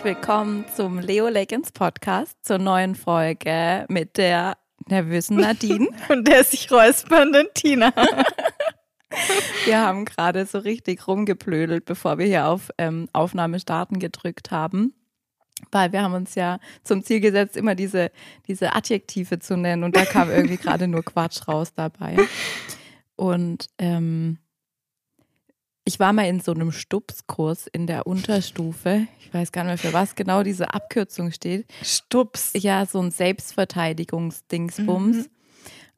Herzlich willkommen zum Leo Leggins Podcast, zur neuen Folge mit der nervösen Nadine und der sich räuspernden Tina. Wir haben gerade so richtig rumgeplödelt, bevor wir hier auf ähm, Aufnahme starten gedrückt haben. Weil wir haben uns ja zum Ziel gesetzt, immer diese, diese Adjektive zu nennen und da kam irgendwie gerade nur Quatsch raus dabei. Und ähm, ich war mal in so einem Stupskurs in der Unterstufe. Ich weiß gar nicht mehr, für was genau diese Abkürzung steht. Stups. Ja, so ein Selbstverteidigungsdingsbums. Mhm.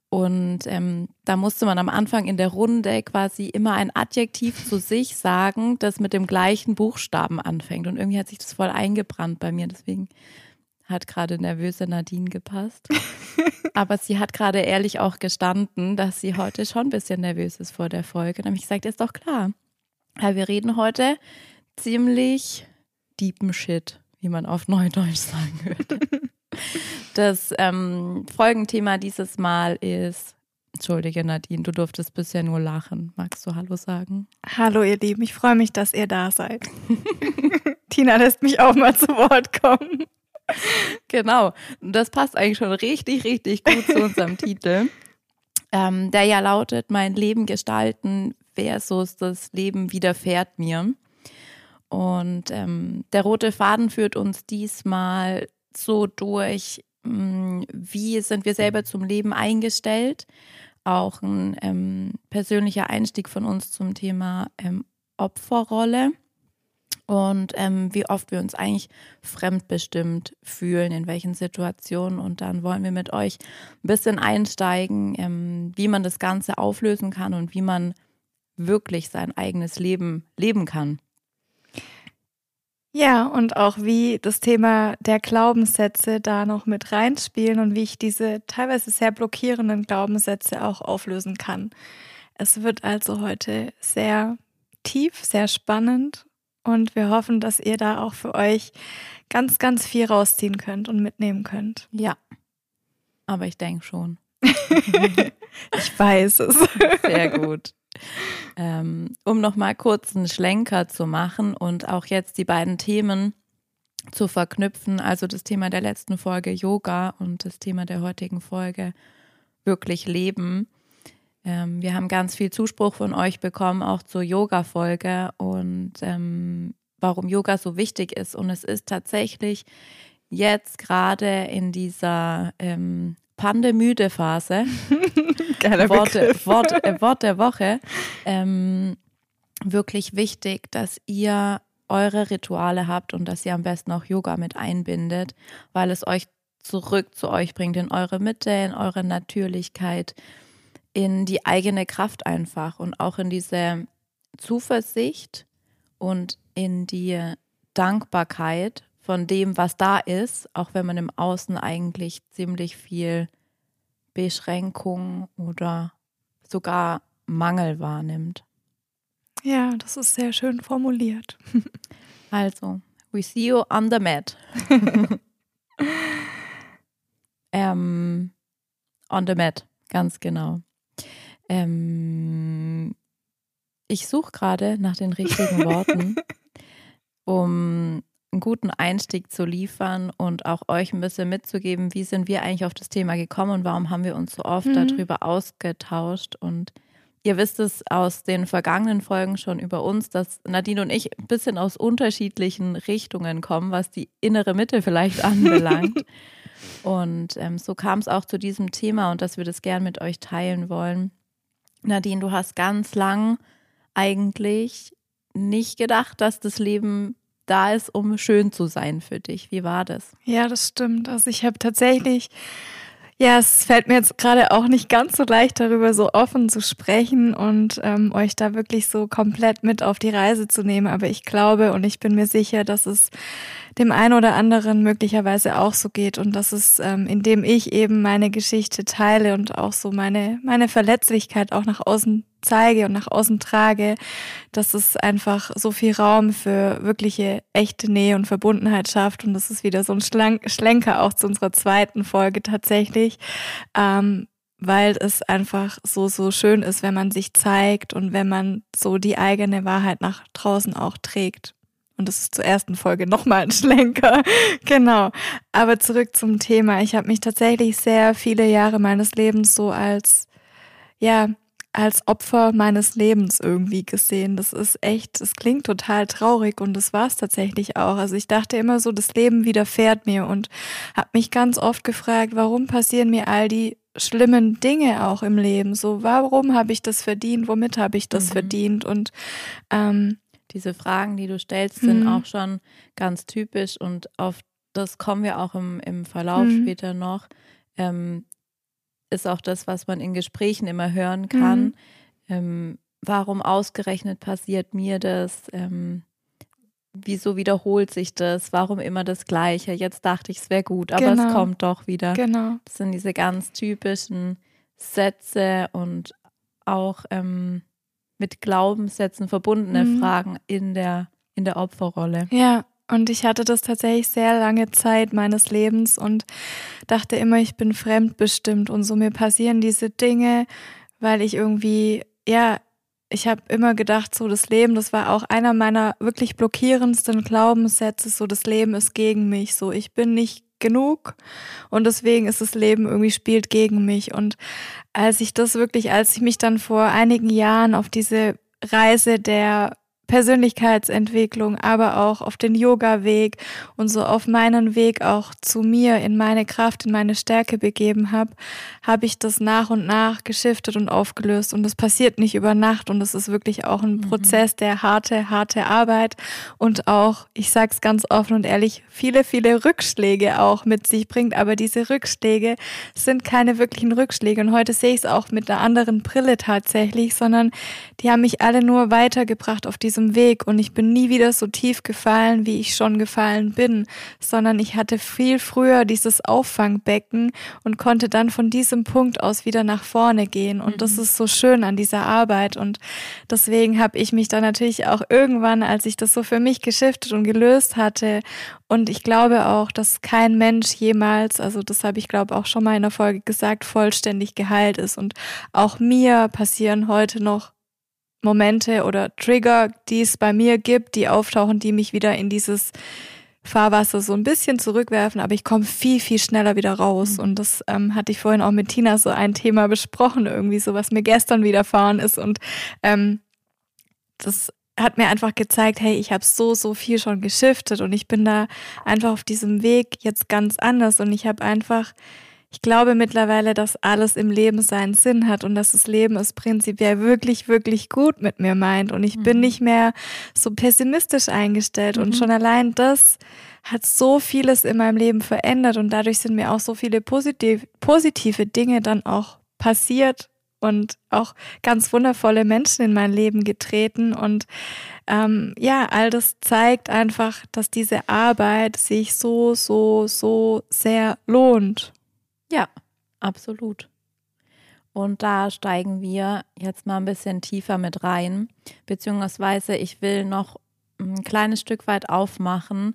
Und ähm, da musste man am Anfang in der Runde quasi immer ein Adjektiv zu sich sagen, das mit dem gleichen Buchstaben anfängt. Und irgendwie hat sich das voll eingebrannt bei mir. Deswegen hat gerade nervöse Nadine gepasst. Aber sie hat gerade ehrlich auch gestanden, dass sie heute schon ein bisschen nervös ist vor der Folge. Und habe ich gesagt, ist doch klar. Ja, wir reden heute ziemlich deepen Shit, wie man auf Neudeutsch sagen würde. Das ähm, Folgenthema dieses Mal ist, entschuldige Nadine, du durftest bisher nur lachen. Magst du Hallo sagen? Hallo ihr Lieben, ich freue mich, dass ihr da seid. Tina lässt mich auch mal zu Wort kommen. Genau, das passt eigentlich schon richtig, richtig gut zu unserem Titel, ähm, der ja lautet, mein Leben gestalten versus das Leben widerfährt mir. Und ähm, der rote Faden führt uns diesmal so durch, mh, mm, wie sind wir selber zum Leben eingestellt. Auch ein ähm, persönlicher Einstieg von uns zum Thema ähm, Opferrolle und ähm, wie oft wir uns eigentlich fremdbestimmt fühlen, in welchen Situationen. Und dann wollen wir mit euch ein bisschen einsteigen, ähm, wie man das Ganze auflösen kann und wie man wirklich sein eigenes Leben leben kann. Ja, und auch wie das Thema der Glaubenssätze da noch mit reinspielen und wie ich diese teilweise sehr blockierenden Glaubenssätze auch auflösen kann. Es wird also heute sehr tief, sehr spannend und wir hoffen, dass ihr da auch für euch ganz, ganz viel rausziehen könnt und mitnehmen könnt. Ja, aber ich denke schon. ich weiß es. Sehr gut. Ähm, um nochmal kurz einen Schlenker zu machen und auch jetzt die beiden Themen zu verknüpfen, also das Thema der letzten Folge Yoga und das Thema der heutigen Folge wirklich Leben. Ähm, wir haben ganz viel Zuspruch von euch bekommen, auch zur Yoga-Folge und ähm, warum Yoga so wichtig ist. Und es ist tatsächlich jetzt gerade in dieser ähm, pandemüde Phase, Wort, Wort, äh, Wort, der Woche, ähm, wirklich wichtig, dass ihr eure Rituale habt und dass ihr am besten auch Yoga mit einbindet, weil es euch zurück zu euch bringt, in eure Mitte, in eure Natürlichkeit, in die eigene Kraft einfach und auch in diese Zuversicht und in die Dankbarkeit von dem, was da ist, auch wenn man im Außen eigentlich ziemlich viel Beschränkung oder sogar Mangel wahrnimmt. Ja, das ist sehr schön formuliert. Also, we see you on the mat. ähm, on the mat, ganz genau. Ähm, ich suche gerade nach den richtigen Worten, um einen guten Einstieg zu liefern und auch euch ein bisschen mitzugeben, wie sind wir eigentlich auf das Thema gekommen und warum haben wir uns so oft mhm. darüber ausgetauscht. Und ihr wisst es aus den vergangenen Folgen schon über uns, dass Nadine und ich ein bisschen aus unterschiedlichen Richtungen kommen, was die innere Mitte vielleicht anbelangt. und ähm, so kam es auch zu diesem Thema und dass wir das gern mit euch teilen wollen. Nadine, du hast ganz lang eigentlich nicht gedacht, dass das Leben da ist, um schön zu sein für dich. Wie war das? Ja, das stimmt. Also ich habe tatsächlich, ja, es fällt mir jetzt gerade auch nicht ganz so leicht, darüber so offen zu sprechen und ähm, euch da wirklich so komplett mit auf die Reise zu nehmen. Aber ich glaube und ich bin mir sicher, dass es dem einen oder anderen möglicherweise auch so geht und dass es, ähm, indem ich eben meine Geschichte teile und auch so meine, meine Verletzlichkeit auch nach außen zeige und nach außen trage, dass es einfach so viel Raum für wirkliche echte Nähe und Verbundenheit schafft. Und das ist wieder so ein Schlenker auch zu unserer zweiten Folge tatsächlich. Ähm, weil es einfach so, so schön ist, wenn man sich zeigt und wenn man so die eigene Wahrheit nach draußen auch trägt. Und das ist zur ersten Folge nochmal ein Schlenker. genau. Aber zurück zum Thema. Ich habe mich tatsächlich sehr viele Jahre meines Lebens so als, ja, als Opfer meines Lebens irgendwie gesehen. Das ist echt, es klingt total traurig und das war es tatsächlich auch. Also ich dachte immer so, das Leben widerfährt mir und habe mich ganz oft gefragt, warum passieren mir all die schlimmen Dinge auch im Leben? So, warum habe ich das verdient? Womit habe ich das mhm. verdient? Und ähm, diese Fragen, die du stellst, sind mhm. auch schon ganz typisch und auf das kommen wir auch im, im Verlauf mhm. später noch. Ähm, ist auch das, was man in Gesprächen immer hören kann. Mhm. Ähm, warum ausgerechnet passiert mir das? Ähm, wieso wiederholt sich das? Warum immer das Gleiche? Jetzt dachte ich, es wäre gut, aber genau. es kommt doch wieder. Genau. Das sind diese ganz typischen Sätze und auch ähm, mit Glaubenssätzen verbundene mhm. Fragen in der, in der Opferrolle. Ja, und ich hatte das tatsächlich sehr lange Zeit meines Lebens und dachte immer, ich bin fremdbestimmt und so mir passieren diese Dinge, weil ich irgendwie, ja, ich habe immer gedacht, so das Leben, das war auch einer meiner wirklich blockierendsten Glaubenssätze, so das Leben ist gegen mich, so ich bin nicht genug und deswegen ist das Leben irgendwie spielt gegen mich. Und als ich das wirklich, als ich mich dann vor einigen Jahren auf diese Reise der Persönlichkeitsentwicklung, aber auch auf den Yoga-Weg und so auf meinen Weg auch zu mir in meine Kraft, in meine Stärke begeben habe, habe ich das nach und nach geschiftet und aufgelöst. Und das passiert nicht über Nacht und das ist wirklich auch ein mhm. Prozess der harte, harte Arbeit und auch, ich sage es ganz offen und ehrlich, viele, viele Rückschläge auch mit sich bringt. Aber diese Rückschläge sind keine wirklichen Rückschläge. Und heute sehe ich es auch mit einer anderen Brille tatsächlich, sondern die haben mich alle nur weitergebracht auf diesem diesem Weg und ich bin nie wieder so tief gefallen, wie ich schon gefallen bin, sondern ich hatte viel früher dieses Auffangbecken und konnte dann von diesem Punkt aus wieder nach vorne gehen. Und mhm. das ist so schön an dieser Arbeit. Und deswegen habe ich mich dann natürlich auch irgendwann, als ich das so für mich geschiftet und gelöst hatte, und ich glaube auch, dass kein Mensch jemals, also das habe ich glaube auch schon mal in der Folge gesagt, vollständig geheilt ist. Und auch mir passieren heute noch Momente oder Trigger, die es bei mir gibt, die auftauchen, die mich wieder in dieses Fahrwasser so ein bisschen zurückwerfen, aber ich komme viel, viel schneller wieder raus. Mhm. Und das ähm, hatte ich vorhin auch mit Tina so ein Thema besprochen, irgendwie so, was mir gestern widerfahren ist. Und ähm, das hat mir einfach gezeigt, hey, ich habe so, so viel schon geschiftet und ich bin da einfach auf diesem Weg jetzt ganz anders und ich habe einfach ich glaube mittlerweile, dass alles im Leben seinen Sinn hat und dass das Leben es prinzipiell wirklich, wirklich gut mit mir meint. Und ich mhm. bin nicht mehr so pessimistisch eingestellt. Mhm. Und schon allein das hat so vieles in meinem Leben verändert und dadurch sind mir auch so viele positiv, positive Dinge dann auch passiert und auch ganz wundervolle Menschen in mein Leben getreten. Und ähm, ja, all das zeigt einfach, dass diese Arbeit sich so, so, so sehr lohnt. Ja, absolut. Und da steigen wir jetzt mal ein bisschen tiefer mit rein, beziehungsweise ich will noch ein kleines Stück weit aufmachen.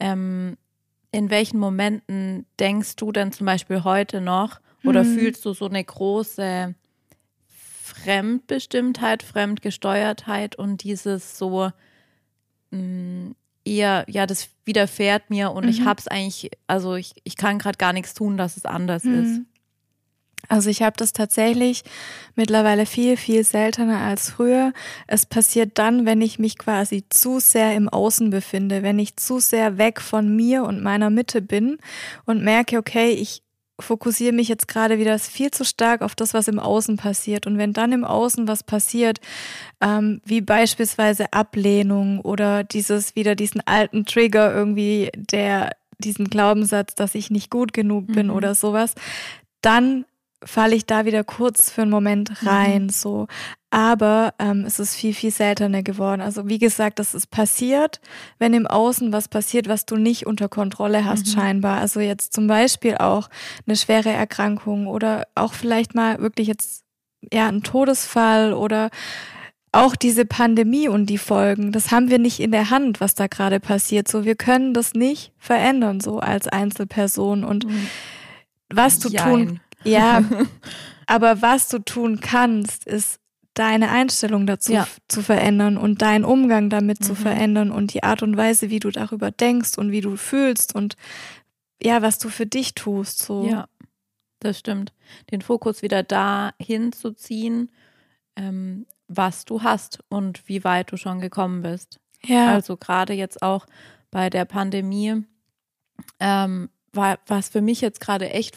Ähm, in welchen Momenten denkst du denn zum Beispiel heute noch oder mhm. fühlst du so eine große Fremdbestimmtheit, Fremdgesteuertheit und dieses so, mh, mm, eher, ja, das widerfährt mir und mhm. ich hab's eigentlich, also ich, ich kann gerade gar nichts tun, dass es anders mhm. ist. Also ich habe das tatsächlich mittlerweile viel, viel seltener als früher. Es passiert dann, wenn ich mich quasi zu sehr im Außen befinde, wenn ich zu sehr weg von mir und meiner Mitte bin und merke, okay, ich fokussiere mich jetzt gerade wieder viel zu stark auf das, was im Außen passiert. Und wenn dann im Außen was passiert, ähm, wie beispielsweise Ablehnung oder dieses wieder diesen alten Trigger irgendwie, der diesen Glaubenssatz, dass ich nicht gut genug bin mhm. oder sowas, dann falle ich da wieder kurz für einen Moment mhm. rein, mhm. so. Aber ähm, es ist viel, viel seltener geworden. Also wie gesagt, das ist passiert, wenn im Außen was passiert, was du nicht unter Kontrolle hast, mhm. scheinbar. Also jetzt zum Beispiel auch eine schwere Erkrankung oder auch vielleicht mal wirklich jetzt ja ein Todesfall oder auch diese Pandemie und die Folgen, das haben wir nicht in der Hand, was da gerade passiert. So, wir können das nicht verändern, so als Einzelperson. Und mhm. was du Jein. tun ja, aber was du tun kannst, ist deine Einstellung dazu ja. zu verändern und deinen Umgang damit mhm. zu verändern und die Art und Weise, wie du darüber denkst und wie du fühlst und ja, was du für dich tust. So. Ja, das stimmt. Den Fokus wieder da hinzuziehen, ähm, was du hast und wie weit du schon gekommen bist. Ja. Also gerade jetzt auch bei der Pandemie ähm, war es für mich jetzt gerade echt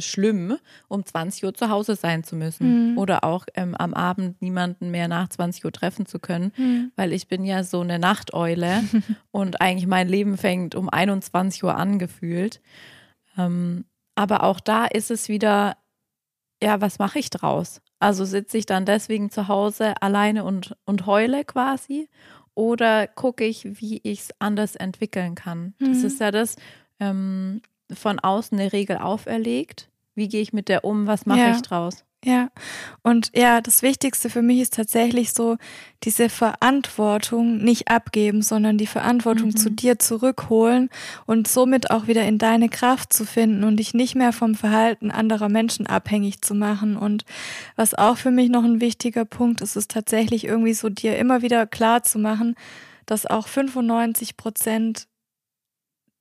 schlimm, um 20 Uhr zu Hause sein zu müssen mhm. oder auch ähm, am Abend niemanden mehr nach 20 Uhr treffen zu können, mhm. weil ich bin ja so eine Nachteule und eigentlich mein Leben fängt um 21 Uhr an gefühlt. Ähm, aber auch da ist es wieder, ja, was mache ich draus? Also sitze ich dann deswegen zu Hause alleine und, und heule quasi oder gucke ich, wie ich es anders entwickeln kann? Mhm. Das ist ja das, ähm, von außen eine Regel auferlegt. Wie gehe ich mit der um? Was mache ja. ich draus? Ja, und ja, das Wichtigste für mich ist tatsächlich so, diese Verantwortung nicht abgeben, sondern die Verantwortung mhm. zu dir zurückholen und somit auch wieder in deine Kraft zu finden und dich nicht mehr vom Verhalten anderer Menschen abhängig zu machen. Und was auch für mich noch ein wichtiger Punkt ist, ist tatsächlich irgendwie so dir immer wieder klar zu machen, dass auch 95 Prozent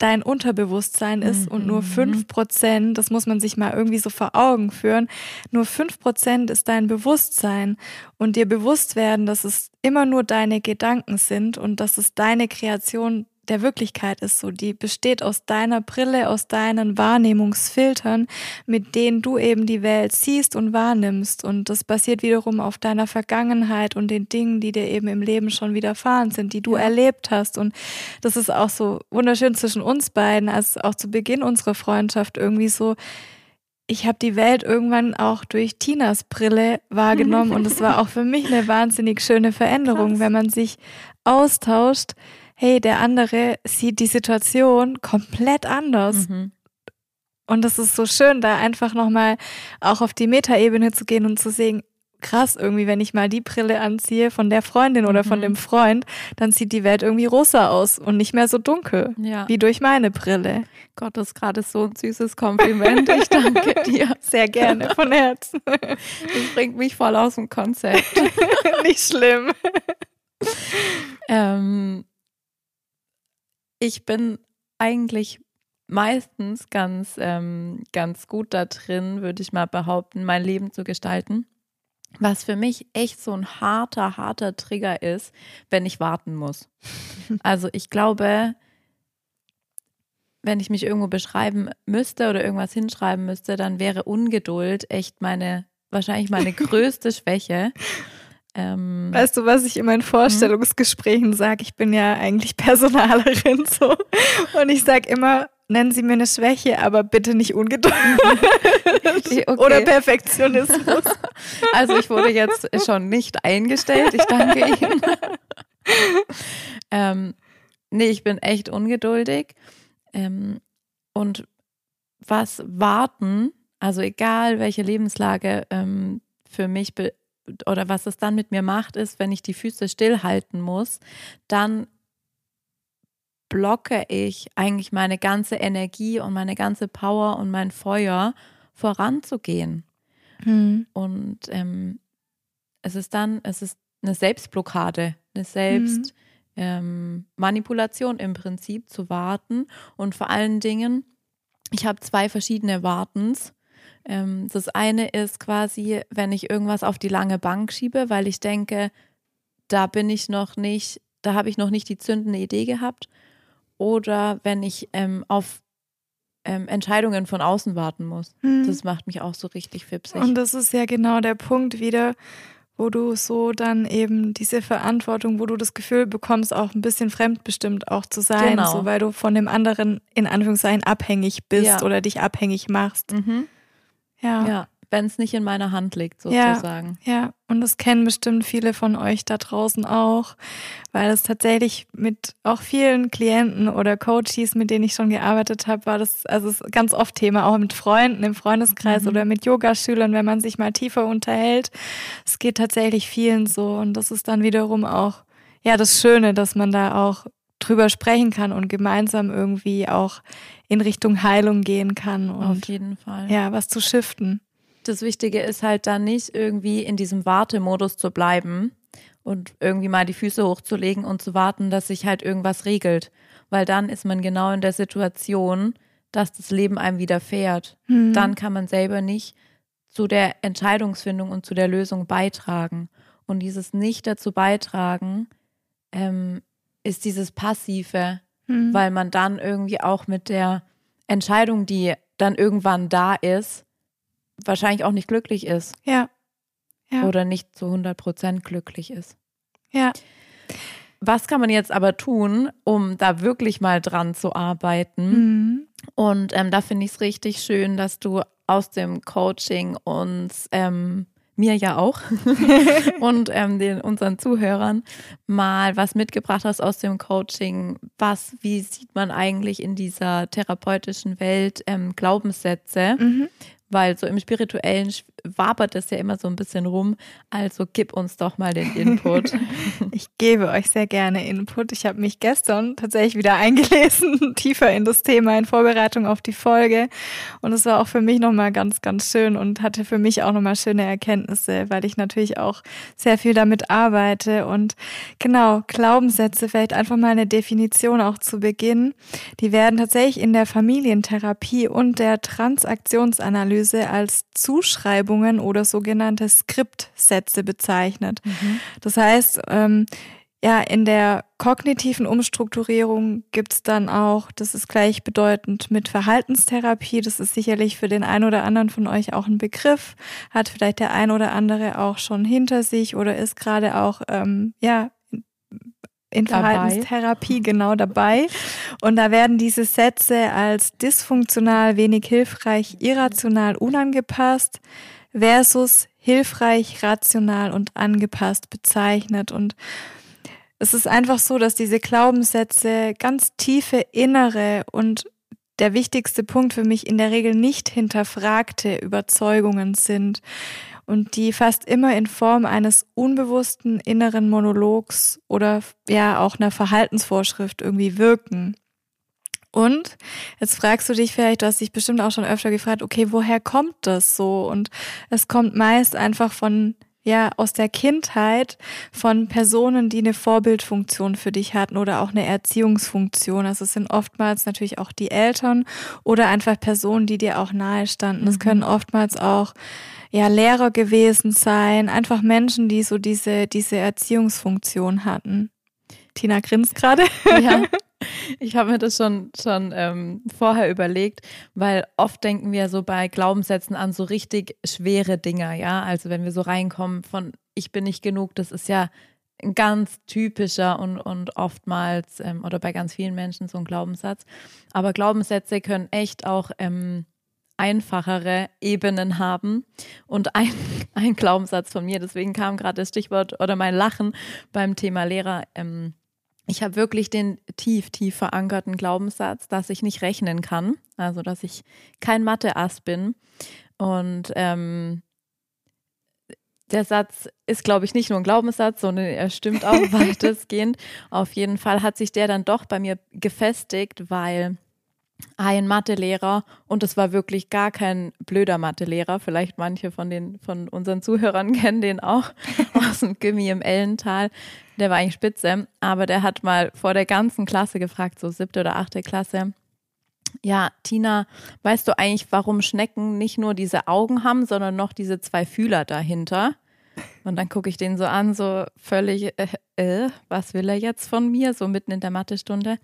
dein Unterbewusstsein ist mhm. und nur mhm. fünf Prozent, das muss man sich mal irgendwie so vor Augen führen, nur fünf Prozent ist dein Bewusstsein und dir bewusst werden, dass es immer nur deine Gedanken sind und dass es deine Kreation der Wirklichkeit ist so. Die besteht aus deiner Brille, aus deinen Wahrnehmungsfiltern, mit denen du eben die Welt siehst und wahrnimmst. Und das basiert wiederum auf deiner Vergangenheit und den Dingen, die dir eben im Leben schon widerfahren sind, die du erlebt hast. Und das ist auch so wunderschön zwischen uns beiden, als auch zu Beginn unserer Freundschaft irgendwie so, ich habe die Welt irgendwann auch durch Tinas Brille wahrgenommen und es war auch für mich eine wahnsinnig schöne Veränderung, Krass. wenn man sich austauscht hey, der andere sieht die Situation komplett anders. Mhm. Und das ist so schön, da einfach nochmal auch auf die Metaebene zu gehen und zu sehen, krass, irgendwie, wenn ich mal die Brille anziehe von der Freundin oder mhm. von dem Freund, dann sieht die Welt irgendwie rosa aus und nicht mehr so dunkel, ja. wie durch meine Brille. Gott, das ist gerade so ein süßes Kompliment. Ich danke dir. Sehr gerne, von Herzen. Das bringt mich voll aus dem Konzept. nicht schlimm. ähm, ich bin eigentlich meistens ganz, ähm, ganz gut da drin, würde ich mal behaupten, mein Leben zu gestalten. Was für mich echt so ein harter, harter Trigger ist, wenn ich warten muss. Also ich glaube, wenn ich mich irgendwo beschreiben müsste oder irgendwas hinschreiben müsste, dann wäre Ungeduld echt meine, wahrscheinlich meine größte Schwäche. Ähm, weißt du, was ich in meinen mhm. Vorstellungsgesprächen sage? Ich bin ja eigentlich Personalerin so. Und ich sage immer, nennen Sie mir eine Schwäche, aber bitte nicht Ungeduld. okay. Oder Perfektionismus. Also ich wurde jetzt schon nicht eingestellt. Ich danke Ihnen. ähm, nee, ich bin echt ungeduldig. Ähm, und was warten, also egal welche Lebenslage ähm, für mich oder was es dann mit mir macht, ist, wenn ich die Füße stillhalten muss, dann blocke ich eigentlich meine ganze Energie und meine ganze Power und mein Feuer voranzugehen. Mhm. Und ähm, es ist dann, es ist eine Selbstblockade, eine Selbstmanipulation mhm. ähm, im Prinzip zu warten. Und vor allen Dingen, ich habe zwei verschiedene Wartens. Ähm, das eine ist quasi, wenn ich irgendwas auf die lange Bank schiebe, weil ich denke, da bin ich noch nicht, da habe ich noch nicht die zündende Idee gehabt. Oder wenn ich ähm, auf ähm, Entscheidungen von außen warten muss. Hm. Das macht mich auch so richtig fipsig. Und das ist ja genau der Punkt wieder, wo du so dann eben diese Verantwortung, wo du das Gefühl bekommst, auch ein bisschen fremdbestimmt auch zu sein, genau. so weil du von dem anderen in Anführungszeichen abhängig bist ja. oder dich abhängig machst. Mhm. Ja. ja wenn es nicht in meiner Hand liegt, sozusagen. Ja, ja, und das kennen bestimmt viele von euch da draußen auch, weil es tatsächlich mit auch vielen Klienten oder Coaches, mit denen ich schon gearbeitet habe, war das also es ganz oft Thema, auch mit Freunden im Freundeskreis mhm. oder mit Yogaschülern, wenn man sich mal tiefer unterhält. Es geht tatsächlich vielen so und das ist dann wiederum auch ja das Schöne, dass man da auch drüber sprechen kann und gemeinsam irgendwie auch in Richtung Heilung gehen kann. Und, Auf jeden Fall. Ja, was zu shiften. das Wichtige ist halt dann nicht irgendwie in diesem Wartemodus zu bleiben und irgendwie mal die Füße hochzulegen und zu warten, dass sich halt irgendwas regelt. Weil dann ist man genau in der Situation, dass das Leben einem widerfährt. Mhm. Dann kann man selber nicht zu der Entscheidungsfindung und zu der Lösung beitragen. Und dieses nicht dazu beitragen ähm, ist dieses Passive, mhm. weil man dann irgendwie auch mit der Entscheidung, die dann irgendwann da ist, wahrscheinlich auch nicht glücklich ist. Ja. ja. Oder nicht zu 100 Prozent glücklich ist. Ja. Was kann man jetzt aber tun, um da wirklich mal dran zu arbeiten? Mhm. Und ähm, da finde ich es richtig schön, dass du aus dem Coaching uns ähm, mir ja auch und ähm, den unseren Zuhörern mal was mitgebracht hast aus dem Coaching. Was, wie sieht man eigentlich in dieser therapeutischen Welt ähm, Glaubenssätze? Mhm weil so im Spirituellen wabert es ja immer so ein bisschen rum. Also gib uns doch mal den Input. ich gebe euch sehr gerne Input. Ich habe mich gestern tatsächlich wieder eingelesen, tiefer in das Thema in Vorbereitung auf die Folge. Und es war auch für mich nochmal ganz, ganz schön und hatte für mich auch nochmal schöne Erkenntnisse, weil ich natürlich auch sehr viel damit arbeite. Und genau, Glaubenssätze, vielleicht einfach mal eine Definition auch zu Beginn. Die werden tatsächlich in der Familientherapie und der Transaktionsanalyse Analyse als Zuschreibungen oder sogenannte Skriptsätze bezeichnet. Mhm. Das heißt, ähm, ja, in der kognitiven Umstrukturierung gibt es dann auch, das ist gleichbedeutend mit Verhaltenstherapie, das ist sicherlich für den einen oder anderen von euch auch ein Begriff, hat vielleicht der ein oder andere auch schon hinter sich oder ist gerade auch ähm, ja in Verhaltenstherapie genau dabei. Und da werden diese Sätze als dysfunktional, wenig hilfreich, irrational, unangepasst versus hilfreich, rational und angepasst bezeichnet. Und es ist einfach so, dass diese Glaubenssätze ganz tiefe innere und der wichtigste Punkt für mich in der Regel nicht hinterfragte Überzeugungen sind und die fast immer in Form eines unbewussten inneren Monologs oder ja auch einer Verhaltensvorschrift irgendwie wirken. Und jetzt fragst du dich vielleicht, du hast dich bestimmt auch schon öfter gefragt, okay, woher kommt das so? Und es kommt meist einfach von ja aus der Kindheit von Personen, die eine Vorbildfunktion für dich hatten oder auch eine Erziehungsfunktion. Also es sind oftmals natürlich auch die Eltern oder einfach Personen, die dir auch nahe standen. Es mhm. können oftmals auch ja Lehrer gewesen sein, einfach Menschen, die so diese diese Erziehungsfunktion hatten. Tina grinst gerade. Ja. Ich habe mir das schon, schon ähm, vorher überlegt, weil oft denken wir so bei Glaubenssätzen an so richtig schwere Dinger, ja. Also wenn wir so reinkommen von ich bin nicht genug, das ist ja ein ganz typischer und, und oftmals ähm, oder bei ganz vielen Menschen so ein Glaubenssatz. Aber Glaubenssätze können echt auch ähm, einfachere Ebenen haben. Und ein, ein Glaubenssatz von mir, deswegen kam gerade das Stichwort oder mein Lachen beim Thema Lehrer. Ähm, ich habe wirklich den tief, tief verankerten Glaubenssatz, dass ich nicht rechnen kann, also dass ich kein Mathe-Ass bin. Und ähm, der Satz ist, glaube ich, nicht nur ein Glaubenssatz, sondern er stimmt auch weitestgehend. Auf jeden Fall hat sich der dann doch bei mir gefestigt, weil ein Mathelehrer und es war wirklich gar kein blöder Mathelehrer. Vielleicht manche von den von unseren Zuhörern kennen den auch aus dem Gimmi im Ellental. Der war eigentlich spitze, aber der hat mal vor der ganzen Klasse gefragt, so siebte oder achte Klasse. Ja, Tina, weißt du eigentlich, warum Schnecken nicht nur diese Augen haben, sondern noch diese zwei Fühler dahinter? Und dann gucke ich den so an, so völlig, äh, äh, was will er jetzt von mir, so mitten in der Mathestunde. Ja,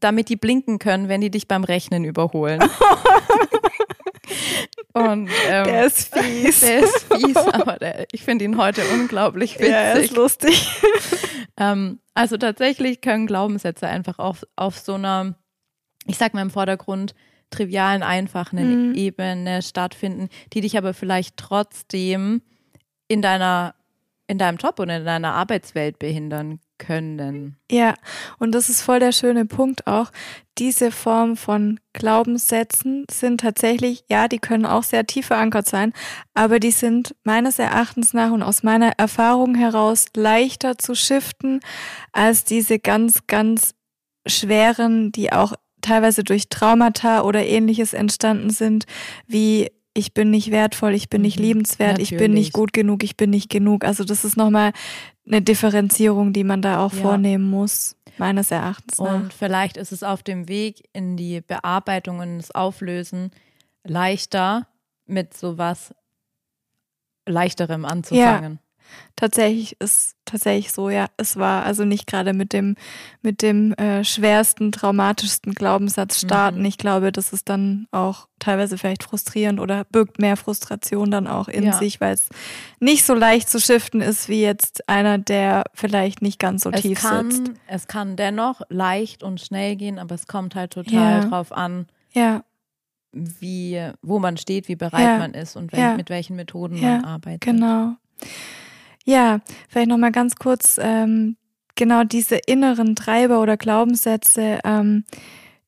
damit die blinken können, wenn die dich beim Rechnen überholen. Und, ähm, der ist fies. Der ist fies, aber der, ich finde ihn heute unglaublich witzig. Ja, er ist lustig. ähm, also tatsächlich können Glaubenssätze einfach auf, auf so einer, ich sag mal im Vordergrund, trivialen, einfachen mhm. Ebene stattfinden, die dich aber vielleicht trotzdem in deiner, in deinem Job und in deiner Arbeitswelt behindern können. Ja, und das ist voll der schöne Punkt auch. Diese Form von Glaubenssätzen sind tatsächlich, ja, die können auch sehr tief verankert sein, aber die sind meines Erachtens nach und aus meiner Erfahrung heraus leichter zu shiften als diese ganz, ganz schweren, die auch teilweise durch Traumata oder ähnliches entstanden sind, wie ich bin nicht wertvoll, ich bin nicht Mhm. liebenswert, ich bin Natürlich. nicht gut genug, ich bin nicht genug. Also das ist nochmal eine Differenzierung, die man da auch Ja. vornehmen muss, meines Erachtens nach. Und vielleicht ist es auf dem Weg in die Bearbeitung und das Auflösen leichter, mit sowas leichterem anzufangen. Tatsächlich ist tatsächlich so, ja. Es war also nicht gerade mit dem, mit dem äh, schwersten, traumatischsten Glaubenssatz starten. Mhm. Ich glaube, das ist dann auch teilweise vielleicht frustrierend oder birgt mehr Frustration dann auch in Ja. sich, weil es nicht so leicht zu shiften ist wie jetzt einer, der vielleicht nicht ganz so Es tief kann, sitzt. es kann dennoch leicht und schnell gehen, aber es kommt halt total Ja. drauf an, Ja, wie, wo man steht, wie bereit Ja. man ist und wel Ja. mit welchen Methoden Ja, man arbeitet. Genau. Ja, vielleicht nochmal ganz kurz, ähm, genau diese inneren Treiber oder Glaubenssätze, ähm,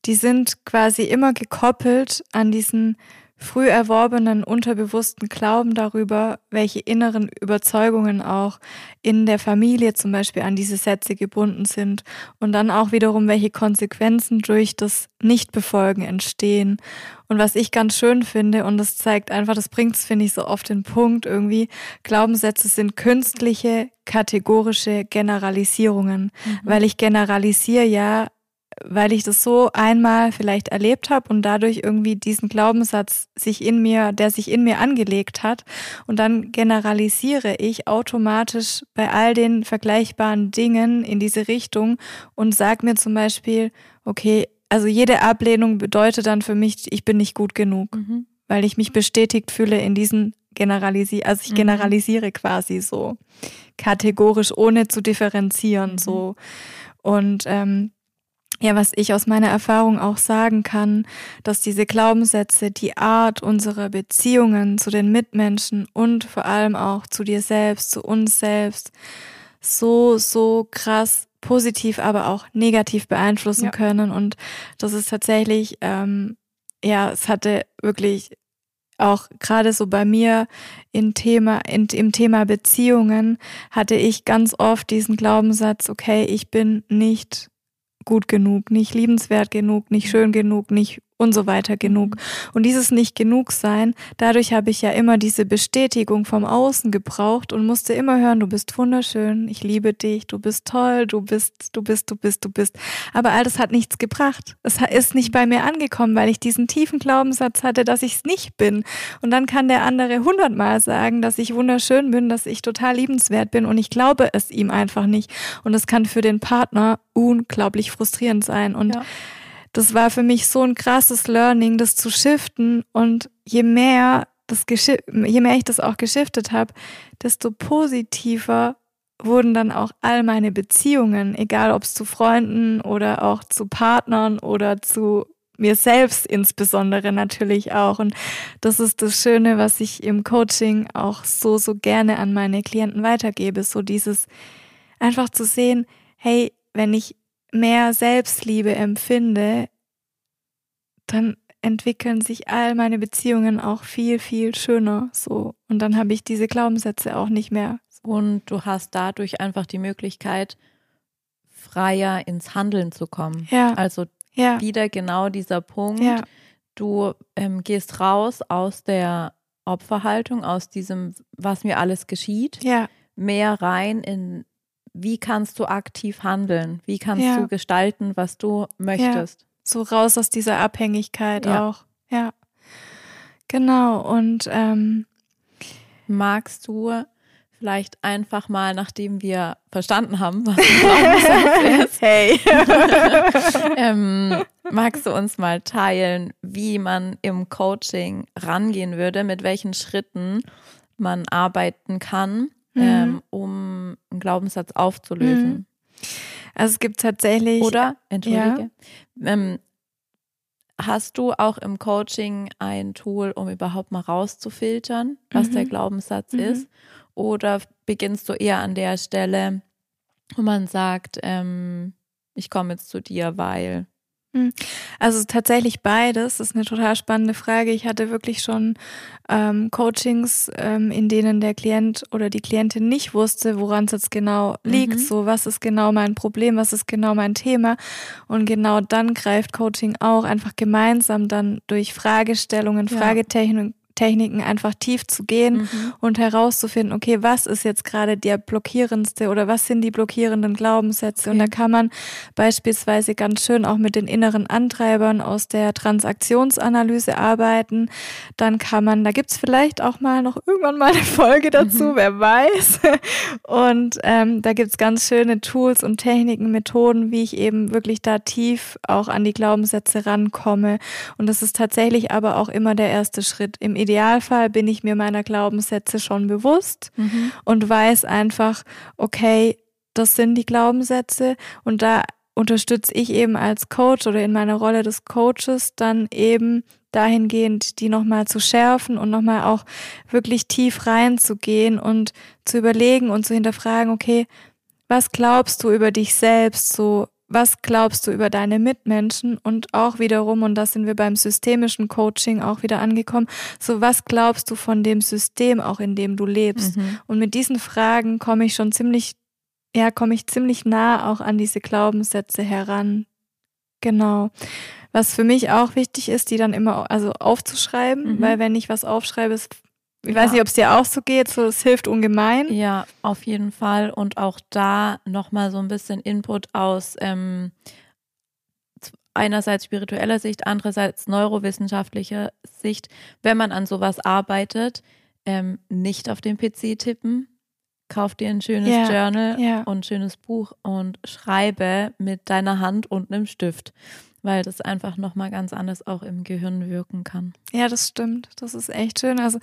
die sind quasi immer gekoppelt an diesen früh erworbenen unterbewussten Glauben darüber, welche inneren Überzeugungen auch in der Familie zum Beispiel an diese Sätze gebunden sind und dann auch wiederum, welche Konsequenzen durch das Nichtbefolgen entstehen. Und was ich ganz schön finde, und das zeigt einfach, das bringt es, finde ich, so oft den Punkt irgendwie, Glaubenssätze sind künstliche, kategorische Generalisierungen, weil ich generalisiere ja, weil ich das so einmal vielleicht erlebt habe und dadurch irgendwie diesen Glaubenssatz sich in mir, der sich in mir angelegt hat, und dann generalisiere ich automatisch bei all den vergleichbaren Dingen in diese Richtung und sag mir zum Beispiel, okay, also jede Ablehnung bedeutet dann für mich, ich bin nicht gut genug, Mhm. weil ich mich bestätigt fühle in diesen Generalisi also ich Mhm. generalisiere quasi so kategorisch, ohne zu differenzieren Mhm. so. Und ähm, ja, was ich aus meiner Erfahrung auch sagen kann, dass diese Glaubenssätze die Art unserer Beziehungen zu den Mitmenschen und vor allem auch zu dir selbst, zu uns selbst, so, so krass positiv, aber auch negativ beeinflussen Ja. können. Und das ist tatsächlich, ähm, ja, es hatte wirklich auch gerade so bei mir in Thema, in, im Thema Beziehungen hatte ich ganz oft diesen Glaubenssatz, okay, ich bin nicht gut genug, nicht liebenswert genug, nicht schön genug, nicht und so weiter genug. Und dieses nicht genug sein, dadurch habe ich ja immer diese Bestätigung vom Außen gebraucht und musste immer hören, du bist wunderschön, ich liebe dich, du bist toll, du bist, du bist, du bist, du bist. Aber all das hat nichts gebracht. Es ist nicht bei mir angekommen, weil ich diesen tiefen Glaubenssatz hatte, dass ich es nicht bin. Und dann kann der andere hundertmal sagen, dass ich wunderschön bin, dass ich total liebenswert bin und ich glaube es ihm einfach nicht. Und es kann für den Partner unglaublich frustrierend sein. Und Ja. Das war für mich so ein krasses Learning, das zu shiften. Und je mehr, das je mehr ich das auch geschiftet habe, desto positiver wurden dann auch all meine Beziehungen, egal ob es zu Freunden oder auch zu Partnern oder zu mir selbst insbesondere natürlich auch. Und das ist das Schöne, was ich im Coaching auch so, so gerne an meine Klienten weitergebe. So dieses einfach zu sehen, hey, wenn ich mehr Selbstliebe empfinde, dann entwickeln sich all meine Beziehungen auch viel, viel schöner so. Und dann habe ich diese Glaubenssätze auch nicht mehr. Und du hast dadurch einfach die Möglichkeit, freier ins Handeln zu kommen. Ja, Also ja, wieder genau dieser Punkt. ja, Du ähm, gehst raus aus der Opferhaltung, aus diesem, was mir alles geschieht, ja, mehr rein in, wie kannst du aktiv handeln? Wie kannst Ja. du gestalten, was du möchtest? so raus aus dieser Abhängigkeit Ja. auch. Ja, genau. Und ähm, Magst du vielleicht einfach mal, nachdem wir verstanden haben, was Glaubenssatz ist, hey, ähm, magst du uns mal teilen, wie man im Coaching rangehen würde, mit welchen Schritten man arbeiten kann, Mhm. ähm, um einen Glaubenssatz aufzulösen? also es gibt tatsächlich Oder, entschuldige, ähm, hast du auch im Coaching ein Tool, um überhaupt mal rauszufiltern, was Mhm. der Glaubenssatz Mhm. ist? Oder beginnst du eher an der Stelle, wo man sagt, ähm, ich komme jetzt zu dir, weil Also tatsächlich beides. Das ist eine total spannende Frage. Ich hatte wirklich schon ähm, Coachings, ähm, in denen der Klient oder die Klientin nicht wusste, woran es jetzt genau liegt. Mhm. So, was ist genau mein Problem, was ist genau mein Thema. Und genau dann greift Coaching auch einfach gemeinsam dann durch Fragestellungen. Fragetechniken Techniken einfach tief zu gehen mhm. und herauszufinden, okay, was ist jetzt gerade der blockierendste oder was sind die blockierenden Glaubenssätze? Okay. Und da kann man beispielsweise ganz schön auch mit den inneren Antreibern aus der Transaktionsanalyse arbeiten. Dann kann man, da gibt's vielleicht auch mal noch irgendwann mal eine Folge dazu, mhm. wer weiß. Und ähm, da gibt's ganz schöne Tools und Techniken, Methoden, wie ich eben wirklich da tief auch an die Glaubenssätze rankomme. Und das ist tatsächlich aber auch immer der erste Schritt. Im Idealfall bin ich mir meiner Glaubenssätze schon bewusst mhm. und weiß einfach, okay, das sind die Glaubenssätze und da unterstütze ich eben als Coach oder in meiner Rolle des Coaches dann eben dahingehend, die nochmal zu schärfen und nochmal auch wirklich tief reinzugehen und zu überlegen und zu hinterfragen, okay, was glaubst du über dich selbst so was glaubst du über deine Mitmenschen und auch wiederum, und da sind wir beim systemischen Coaching auch wieder angekommen, so was glaubst du von dem System auch, in dem du lebst? Mhm. Und mit diesen Fragen komme ich schon ziemlich, ja, komme ich ziemlich nah auch an diese Glaubenssätze heran. Genau. Was für mich auch wichtig ist, die dann immer also aufzuschreiben, mhm. weil wenn ich was aufschreibe, ist ich ja. weiß nicht, ob es dir auch so geht, so es hilft ungemein. Ja, auf jeden Fall. Und auch da nochmal so ein bisschen Input aus ähm, einerseits spiritueller Sicht, andererseits neurowissenschaftlicher Sicht. Wenn man an sowas arbeitet, ähm, nicht auf den PC tippen, kauf dir ein schönes yeah, Journal yeah. und ein schönes Buch und schreibe mit deiner Hand und einem Stift weil das einfach nochmal ganz anders auch im Gehirn wirken kann. Ja, das stimmt. Das ist echt schön. Also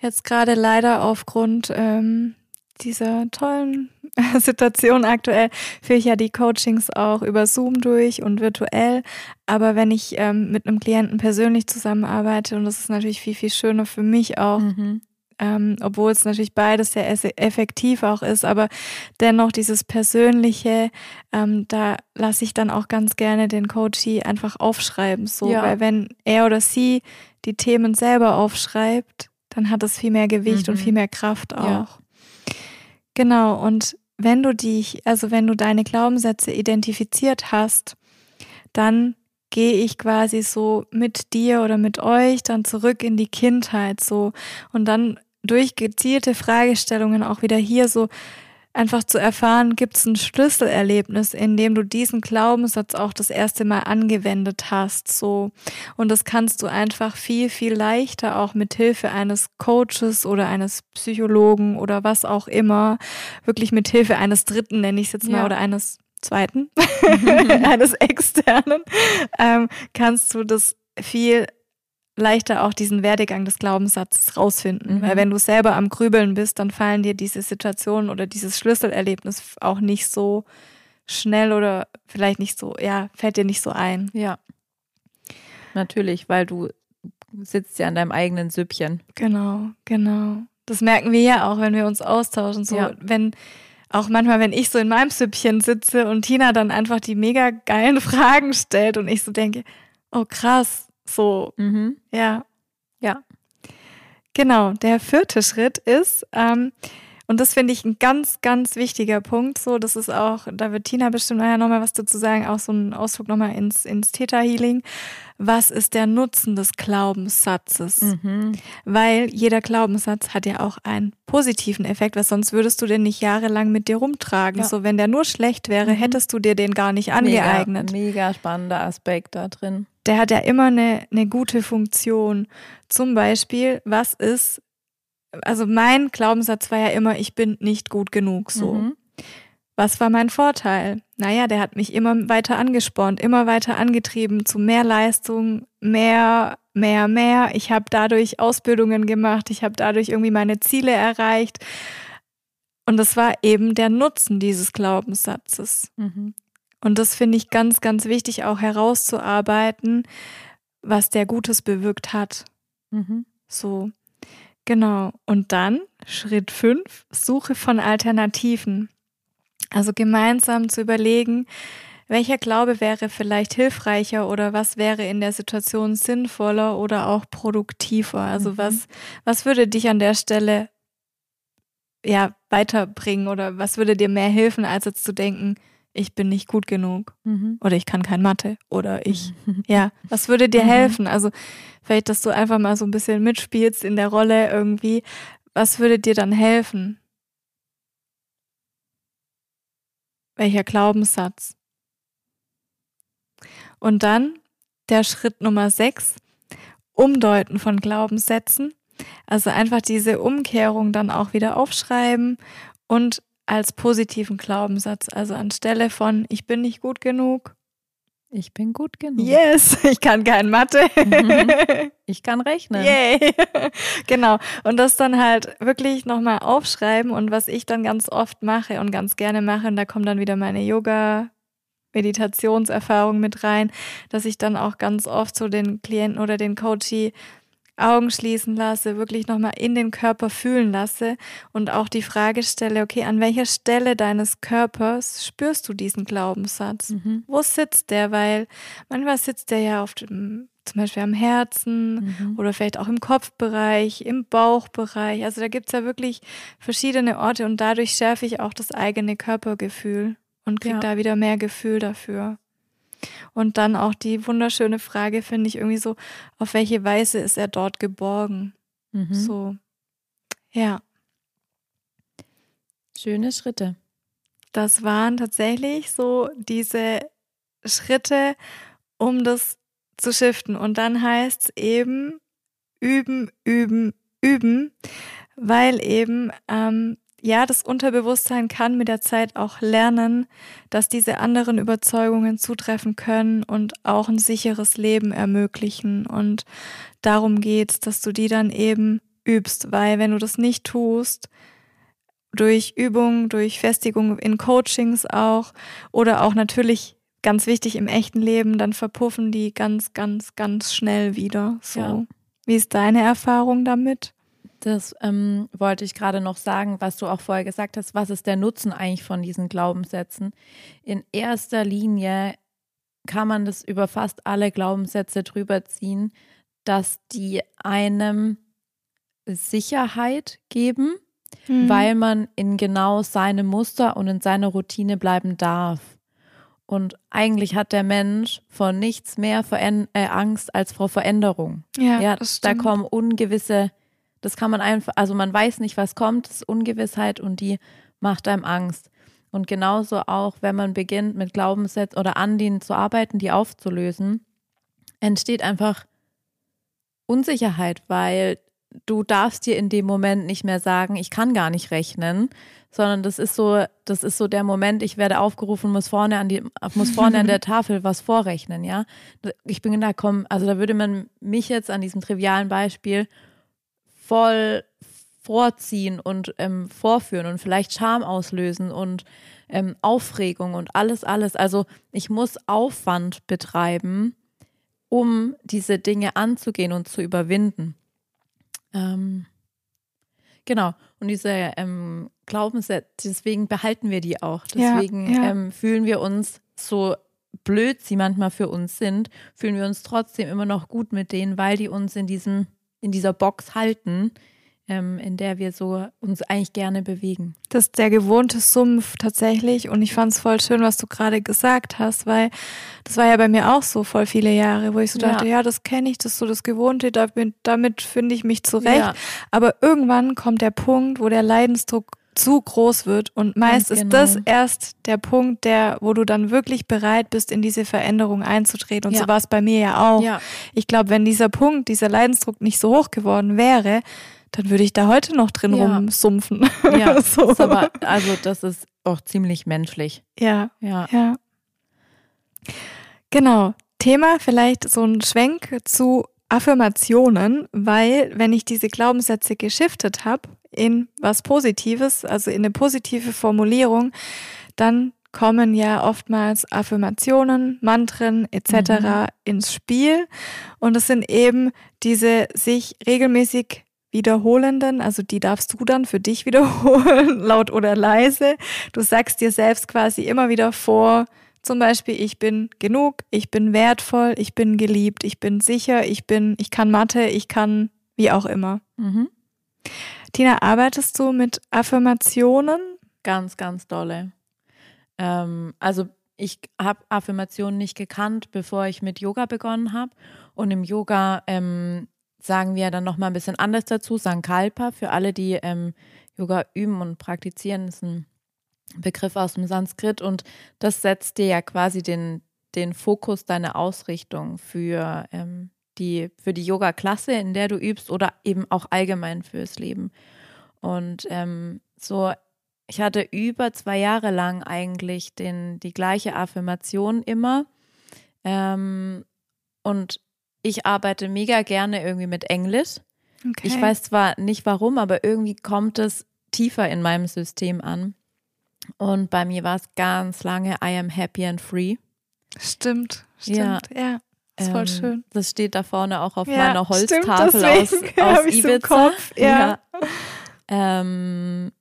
jetzt gerade leider aufgrund ähm, dieser tollen Situation aktuell führe ich ja die Coachings auch über Zoom durch und virtuell. Aber wenn ich ähm, mit einem Klienten persönlich zusammenarbeite, und das ist natürlich viel, viel schöner für mich auch, mhm ähm, obwohl es natürlich beides sehr effektiv auch ist, aber dennoch dieses Persönliche, ähm, da lasse ich dann auch ganz gerne den Coachie einfach aufschreiben, so, ja. weil wenn er oder sie die Themen selber aufschreibt, dann hat es viel mehr Gewicht mhm. und viel mehr Kraft auch. Ja. Genau, und wenn du dich, also wenn du deine Glaubenssätze identifiziert hast, dann gehe ich quasi so mit dir oder mit euch dann zurück in die Kindheit so und dann durch gezielte Fragestellungen auch wieder hier so einfach zu erfahren, gibt es ein Schlüsselerlebnis, in dem du diesen Glaubenssatz auch das erste Mal angewendet hast, so. Und das kannst du einfach viel, viel leichter auch mit Hilfe eines Coaches oder eines Psychologen oder was auch immer, wirklich mit Hilfe eines Dritten, nenne ich es jetzt mal, ja. oder eines Zweiten, eines Externen, ähm, kannst du das viel leichter auch diesen Werdegang des Glaubenssatzes rausfinden. Mhm. Weil wenn du selber am Grübeln bist, dann fallen dir diese Situationen oder dieses Schlüsselerlebnis auch nicht so schnell oder vielleicht nicht so, ja, fällt dir nicht so ein. Ja. Natürlich, weil du sitzt ja an deinem eigenen Süppchen. Genau, genau. Das merken wir ja auch, wenn wir uns austauschen. So, ja. wenn, auch manchmal, wenn ich so in meinem Süppchen sitze und Tina dann einfach die mega geilen Fragen stellt und ich so denke, oh krass, so, mhm. ja. Ja. Genau, der vierte Schritt ist, ähm, und das finde ich ein ganz, ganz wichtiger Punkt. So, das ist auch, da wird Tina bestimmt nachher nochmal was dazu sagen, auch so ein Ausflug nochmal ins, ins Theta-Healing. Was ist der Nutzen des Glaubenssatzes? Mhm. Weil jeder Glaubenssatz hat ja auch einen positiven Effekt, weil sonst würdest du den nicht jahrelang mit dir rumtragen. Ja. So, wenn der nur schlecht wäre, mhm. hättest du dir den gar nicht angeeignet. Mega, mega spannender Aspekt da drin. Der hat ja immer eine, eine gute Funktion. Zum Beispiel, was ist, also mein Glaubenssatz war ja immer, ich bin nicht gut genug so. Mhm. Was war mein Vorteil? Naja, der hat mich immer weiter angespornt, immer weiter angetrieben zu mehr Leistung, mehr, mehr, mehr. Ich habe dadurch Ausbildungen gemacht, ich habe dadurch irgendwie meine Ziele erreicht. Und das war eben der Nutzen dieses Glaubenssatzes. Mhm. Und das finde ich ganz, ganz wichtig, auch herauszuarbeiten, was der Gutes bewirkt hat. Mhm. So. Genau. Und dann Schritt fünf: Suche von Alternativen. Also gemeinsam zu überlegen, welcher Glaube wäre vielleicht hilfreicher oder was wäre in der Situation sinnvoller oder auch produktiver? Also mhm. was, was würde dich an der Stelle ja weiterbringen oder was würde dir mehr helfen, als jetzt zu denken, ich bin nicht gut genug Mhm. oder ich kann kein Mathe oder ich, ja, was würde dir Mhm. helfen? Also vielleicht, dass du einfach mal so ein bisschen mitspielst in der Rolle irgendwie. Was würde dir dann helfen? Welcher Glaubenssatz? Und dann der Schritt Nummer sechs, Umdeuten von Glaubenssätzen. Also einfach diese Umkehrung dann auch wieder aufschreiben und als positiven Glaubenssatz. Also anstelle von ich bin nicht gut genug. Ich bin gut genug. Yes, ich kann kein Mathe. Mhm. Ich kann rechnen. Yay. genau. Und das dann halt wirklich nochmal aufschreiben. Und was ich dann ganz oft mache und ganz gerne mache, und da kommt dann wieder meine Yoga- Meditationserfahrung mit rein, dass ich dann auch ganz oft so den Klienten oder den Coachie Augen schließen lasse, wirklich nochmal in den Körper fühlen lasse und auch die Frage stelle, okay, an welcher Stelle deines Körpers spürst du diesen Glaubenssatz? Mhm. Wo sitzt der? Weil manchmal sitzt der ja auf dem, zum Beispiel am Herzen Mhm. oder vielleicht auch im Kopfbereich, im Bauchbereich. Also da gibt's ja wirklich verschiedene Orte und dadurch schärfe ich auch das eigene Körpergefühl und kriege Ja. da wieder mehr Gefühl dafür. Und dann auch die wunderschöne Frage, finde ich irgendwie so, auf welche Weise ist er dort geborgen? Mhm. So, ja, Schöne Schritte. das waren tatsächlich so diese Schritte, um das zu shiften. Und dann heißt es eben üben, üben, üben, weil eben ähm, ja das Unterbewusstsein kann mit der Zeit auch lernen, dass diese anderen Überzeugungen zutreffen können und auch ein sicheres Leben ermöglichen. Und darum geht's, dass du die dann eben übst, weil wenn du das nicht tust, durch Übung, durch Festigung in Coachings auch oder auch natürlich ganz wichtig im echten Leben, dann verpuffen die ganz, ganz, ganz schnell wieder. So. Ja. Wie ist deine Erfahrung damit? Das ähm, wollte ich gerade noch sagen, was du auch vorher gesagt hast. Was ist der Nutzen eigentlich von diesen Glaubenssätzen? In erster Linie kann man das über fast alle Glaubenssätze drüber ziehen, dass die einem Sicherheit geben, Mhm. weil man in genau seinem Muster und in seiner Routine bleiben darf. Und eigentlich hat der Mensch vor nichts mehr veränd- äh, Angst als vor Veränderung. ja, Ja, da kommen ungewisse, das kann man einfach, also man weiß nicht, was kommt, das ist Ungewissheit und die macht einem Angst. Und genauso auch, wenn man beginnt mit Glaubenssätzen oder an denen zu arbeiten, die aufzulösen, entsteht einfach Unsicherheit, weil du darfst dir in dem Moment nicht mehr sagen, ich kann gar nicht rechnen, sondern das ist so, das ist so der Moment, ich werde aufgerufen, muss vorne an die, muss vorne an der Tafel was vorrechnen, ja. Ich bin da komm, also da würde man mich jetzt an diesem trivialen Beispiel voll vorziehen und ähm, vorführen und vielleicht Scham auslösen und ähm, Aufregung und alles, alles. Also ich muss Aufwand betreiben, um diese Dinge anzugehen und zu überwinden. Ähm, genau. Und diese ähm, Glaubenssätze, deswegen behalten wir die auch. Ja, Deswegen ja. Ähm, fühlen wir uns so blöd sie manchmal für uns sind, fühlen wir uns trotzdem immer noch gut mit denen, weil die uns in diesem, in dieser Box halten, ähm, in der wir so uns eigentlich gerne bewegen. Das ist der gewohnte Sumpf tatsächlich. Und ich fand es voll schön, was du gerade gesagt hast, weil das war ja bei mir auch so voll viele Jahre, wo ich so Ja. dachte, ja, das kenne ich, das ist so das Gewohnte, damit, damit finde ich mich zurecht. Ja. Aber irgendwann kommt der Punkt, wo der Leidensdruck zu groß wird und meist Ganz ist genau. das erst der Punkt, der, wo du dann wirklich bereit bist, in diese Veränderung einzutreten. Und Ja. so war es bei mir ja auch. Ja. Ich glaube, wenn dieser Punkt, dieser Leidensdruck nicht so hoch geworden wäre, dann würde ich da heute noch drin Ja. rumsumpfen. Ja, so. ist aber, also das ist auch ziemlich menschlich. ja, Ja. ja. Genau. Thema vielleicht so ein Schwenk zu Affirmationen, weil wenn ich diese Glaubenssätze geschiftet habe in was Positives, also in eine positive Formulierung, dann kommen ja oftmals Affirmationen, Mantren etc. ins Spiel und es sind eben diese sich regelmäßig wiederholenden, also die darfst du dann für dich wiederholen, laut oder leise. Du sagst dir selbst quasi immer wieder vor, zum Beispiel, ich bin genug, ich bin wertvoll, ich bin geliebt, ich bin sicher, ich bin, ich kann Mathe, ich kann wie auch immer. Mhm. Tina, arbeitest du mit Affirmationen? Ganz, ganz dolle. ähm, also ich habe Affirmationen nicht gekannt, bevor ich mit Yoga begonnen habe. Und im Yoga ähm, sagen wir dann nochmal ein bisschen anders dazu, Sankalpa, für alle, die ähm, Yoga üben und praktizieren, ist ein Begriff aus dem Sanskrit und das setzt dir ja quasi den, den Fokus, deine Ausrichtung für ähm, die, für die Yoga-Klasse, in der du übst oder eben auch allgemein fürs Leben. Und ähm, so, ich hatte über zwei Jahre lang eigentlich den, die gleiche Affirmation immer. Ähm, und ich arbeite mega gerne irgendwie mit Englisch. Okay. Ich weiß zwar nicht warum, aber irgendwie kommt es tiefer in meinem System an. Und bei mir war es ganz lange I am happy and free. Stimmt, stimmt, ja. ja. Ist voll ähm, schön. Das steht da vorne auch auf ja, meiner Holztafel stimmt, aus, aus Ibiza. Kopf, ja. ja. Ähm,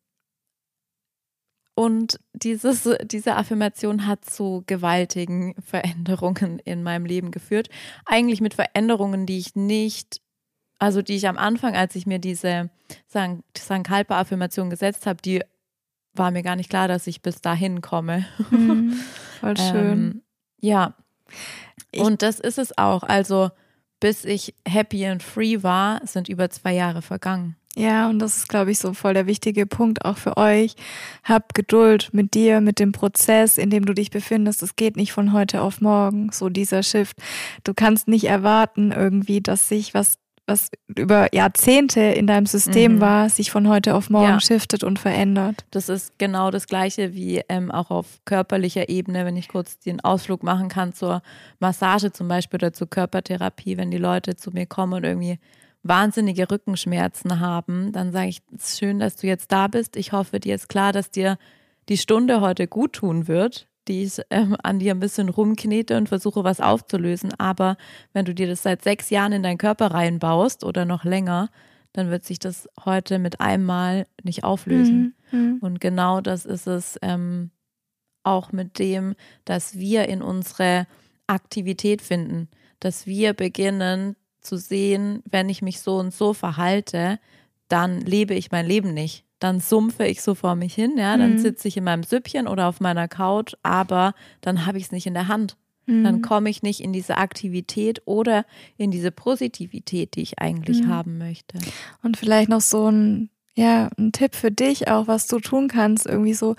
und dieses, diese Affirmation hat zu gewaltigen Veränderungen in meinem Leben geführt. Eigentlich mit Veränderungen, die ich nicht, also die ich am Anfang, als ich mir diese Sankalpa-Affirmation gesetzt habe, die war mir gar nicht klar, dass ich bis dahin komme. Mhm, voll schön. ähm, ja. Ich und das ist es auch. Also bis ich happy and free war, sind über zwei Jahre vergangen. Ja, und das ist, glaube ich, so voll der wichtige Punkt auch für euch. Hab Geduld mit dir, mit dem Prozess, in dem du dich befindest. Es geht nicht von heute auf morgen, so dieser Shift. Du kannst nicht erwarten irgendwie, dass sich was was über Jahrzehnte in deinem System mhm. war, sich von heute auf morgen ja. shiftet und verändert. Das ist genau das Gleiche wie ähm, auch auf körperlicher Ebene, wenn ich kurz den Ausflug machen kann zur Massage zum Beispiel oder zur Körpertherapie, wenn die Leute zu mir kommen und irgendwie wahnsinnige Rückenschmerzen haben, dann sage ich, es ist schön, dass du jetzt da bist. Ich hoffe, dir ist klar, dass dir die Stunde heute gut tun wird die ich ähm, an dir ein bisschen rumknete und versuche, was aufzulösen. Aber wenn du dir das seit sechs Jahren in deinen Körper reinbaust oder noch länger, dann wird sich das heute mit einem Mal nicht auflösen. Mhm. mhm. Und genau das ist es ähm, auch mit dem, dass wir in unsere Aktivität finden, dass wir beginnen zu sehen, wenn ich mich so und so verhalte, dann lebe ich mein Leben nicht dann sumpfe ich so vor mich hin, ja, dann mhm. sitze ich in meinem Süppchen oder auf meiner Couch, aber dann habe ich es nicht in der Hand. Mhm. Dann komme ich nicht in diese Aktivität oder in diese Positivität, die ich eigentlich mhm. haben möchte. Und vielleicht noch so ein, ja, ein Tipp für dich auch, was du tun kannst, irgendwie so,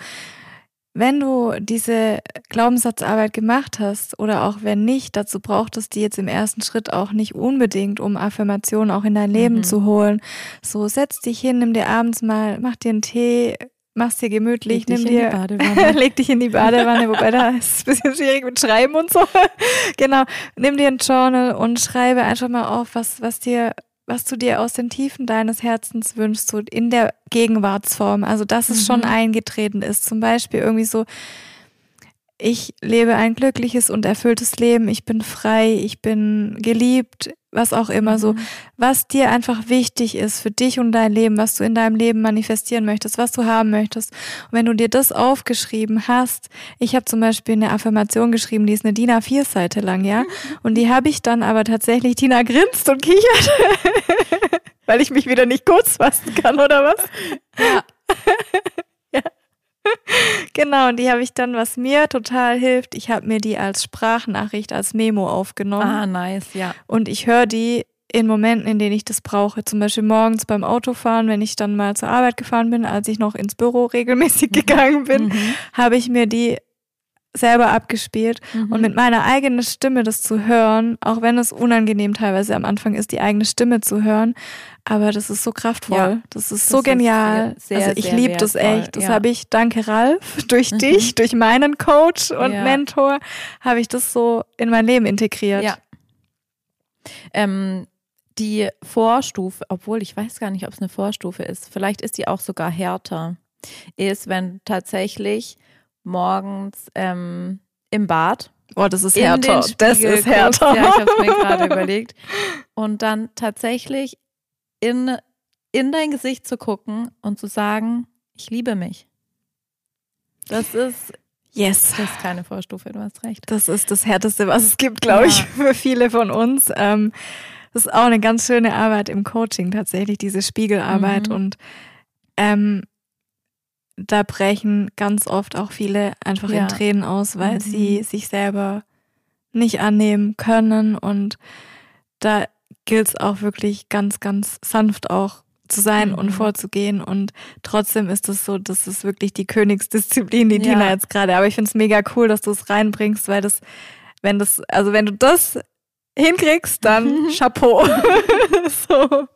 wenn du diese Glaubenssatzarbeit gemacht hast oder auch wenn nicht, dazu braucht es die jetzt im ersten Schritt auch nicht unbedingt, um Affirmationen auch in dein Leben mhm. zu holen. So setz dich hin, nimm dir abends mal, mach dir einen Tee, mach's dir gemütlich, leg nimm dir, leg dich in die Badewanne, wobei da ist es ein bisschen schwierig mit Schreiben und so. genau, nimm dir ein Journal und schreibe einfach mal auf, was, was dir was du dir aus den Tiefen deines Herzens wünschst, so in der Gegenwartsform. Also, dass es mhm. schon eingetreten ist. Zum Beispiel irgendwie so, ich lebe ein glückliches und erfülltes Leben, ich bin frei, ich bin geliebt, was auch immer mhm. so, was dir einfach wichtig ist für dich und dein Leben, was du in deinem Leben manifestieren möchtest, was du haben möchtest. Und wenn du dir das aufgeschrieben hast, ich habe zum Beispiel eine Affirmation geschrieben, die ist eine DIN A4-Seite lang, ja, und die habe ich dann aber tatsächlich, Tina grinst und kichert, weil ich mich wieder nicht kurz fassen kann, oder was? Ja. genau, und die habe ich dann, was mir total hilft, ich habe mir die als Sprachnachricht, als Memo aufgenommen. Ah, nice, ja. Und ich höre die in Momenten, in denen ich das brauche. Zum Beispiel morgens beim Autofahren, wenn ich dann mal zur Arbeit gefahren bin, als ich noch ins Büro regelmäßig mhm. gegangen bin, mhm. habe ich mir die selber abgespielt mhm. und mit meiner eigenen Stimme das zu hören, auch wenn es unangenehm teilweise am Anfang ist, die eigene Stimme zu hören, aber das ist so kraftvoll, ja, das ist so genial. Ist sehr, sehr, also ich liebe das echt. Das ja. habe ich, danke Ralf, durch mhm. dich, durch meinen Coach und ja. Mentor, habe ich das so in mein Leben integriert. Ja. Ähm, die Vorstufe, obwohl ich weiß gar nicht, ob es eine Vorstufe ist, vielleicht ist die auch sogar härter, ist, wenn tatsächlich morgens ähm, im Bad. Oh, das ist härter. Das ist härter. Ja, ich habe es mir gerade überlegt. Und dann tatsächlich in, in dein Gesicht zu gucken und zu sagen, ich liebe mich. Das ist Yes. Das ist keine Vorstufe, du hast recht. Das ist das Härteste, was es gibt, glaube ja. ich, für viele von uns. Ähm, das ist auch eine ganz schöne Arbeit im Coaching tatsächlich, diese Spiegelarbeit. Mhm. Und ähm, da brechen ganz oft auch viele einfach Ja. in Tränen aus, weil Mhm. sie sich selber nicht annehmen können. Und da gilt es auch wirklich ganz, ganz sanft auch zu sein und Mhm. vorzugehen. Und trotzdem ist es so, das ist wirklich die Königsdisziplin, die Ja. Dina jetzt gerade. Aber ich finde es mega cool, dass du es reinbringst, weil das, wenn das, also wenn du das hinkriegst, dann Chapeau. so.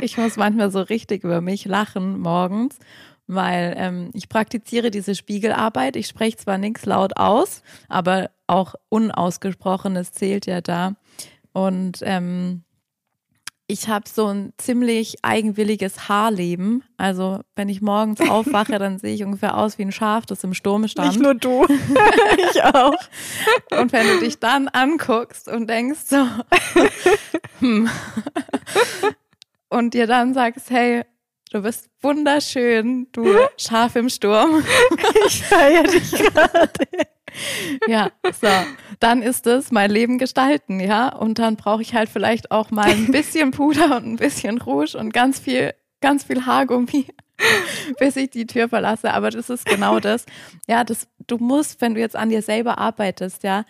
Ich muss manchmal so richtig über mich lachen morgens, weil ähm, ich praktiziere diese Spiegelarbeit. Ich spreche zwar nichts laut aus, aber auch Unausgesprochenes zählt ja da. Und ähm, ich habe so ein ziemlich eigenwilliges Haarleben. Also wenn ich morgens aufwache, dann sehe ich ungefähr aus wie ein Schaf, das im Sturm stand. Nicht nur du, ich auch. Und wenn du dich dann anguckst und denkst so, hm, und dir dann sagst, hey, du bist wunderschön, du Schaf im Sturm. Ich feiere dich gerade. Ja, so, dann ist es mein Leben gestalten, ja. Und dann brauche ich halt vielleicht auch mal ein bisschen Puder und ein bisschen Rouge und ganz viel, ganz viel Haargummi, bis ich die Tür verlasse. Aber das ist genau das. Ja, das, du musst, wenn du jetzt an dir selber arbeitest, ja,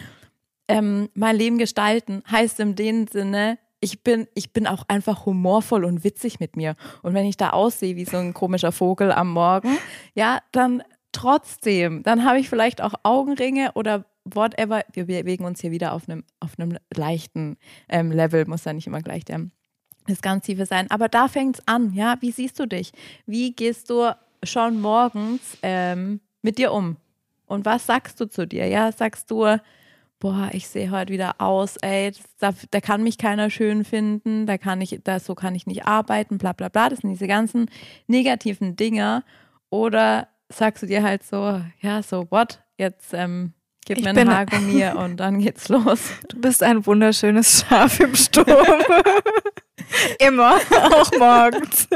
ähm, mein Leben gestalten heißt in dem Sinne, ich bin, ich bin auch einfach humorvoll und witzig mit mir. Und wenn ich da aussehe wie so ein komischer Vogel am Morgen, ja, dann trotzdem, dann habe ich vielleicht auch Augenringe oder whatever. Wir bewegen uns hier wieder auf einem, auf einem leichten ähm, Level, muss ja nicht immer gleich der, das ganz Tiefe sein. Aber da fängt es an, ja. Wie siehst du dich? Wie gehst du schon morgens ähm, mit dir um? Und was sagst du zu dir? Ja, sagst du, boah, ich sehe heute wieder aus, ey, da, da kann mich keiner schön finden, da kann ich, da, so kann ich nicht arbeiten, bla bla bla. Das sind diese ganzen negativen Dinge. Oder sagst du dir halt so, ja, so what? Jetzt ähm, gib Ich mir ein Haargummi und dann geht's los. Du bist ein wunderschönes Schaf im Sturm. Immer, auch morgens.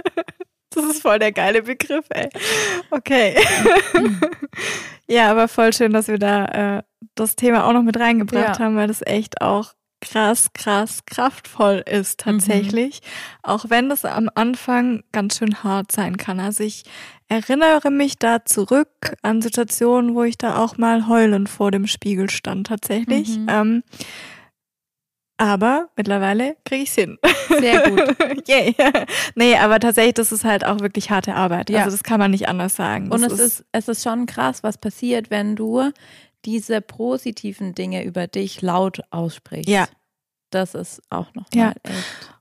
Das ist voll der geile Begriff, ey. Okay. ja, aber voll schön, dass wir da äh, das Thema auch noch mit reingebracht Ja. haben, weil das echt auch krass, krass kraftvoll ist tatsächlich. Auch wenn das am Anfang ganz schön hart sein kann. Also ich erinnere mich da zurück an Situationen, wo ich da auch mal heulend vor dem Spiegel stand tatsächlich. Mhm. Ähm, aber mittlerweile kriege ich es hin. Sehr gut. Yay. Nee, aber tatsächlich, das ist halt auch wirklich harte Arbeit. Ja. Also das kann man nicht anders sagen. Und Das es ist, es ist schon krass, was passiert, wenn du diese positiven Dinge über dich laut aussprichst. Ja. Das ist auch noch Ja. echt.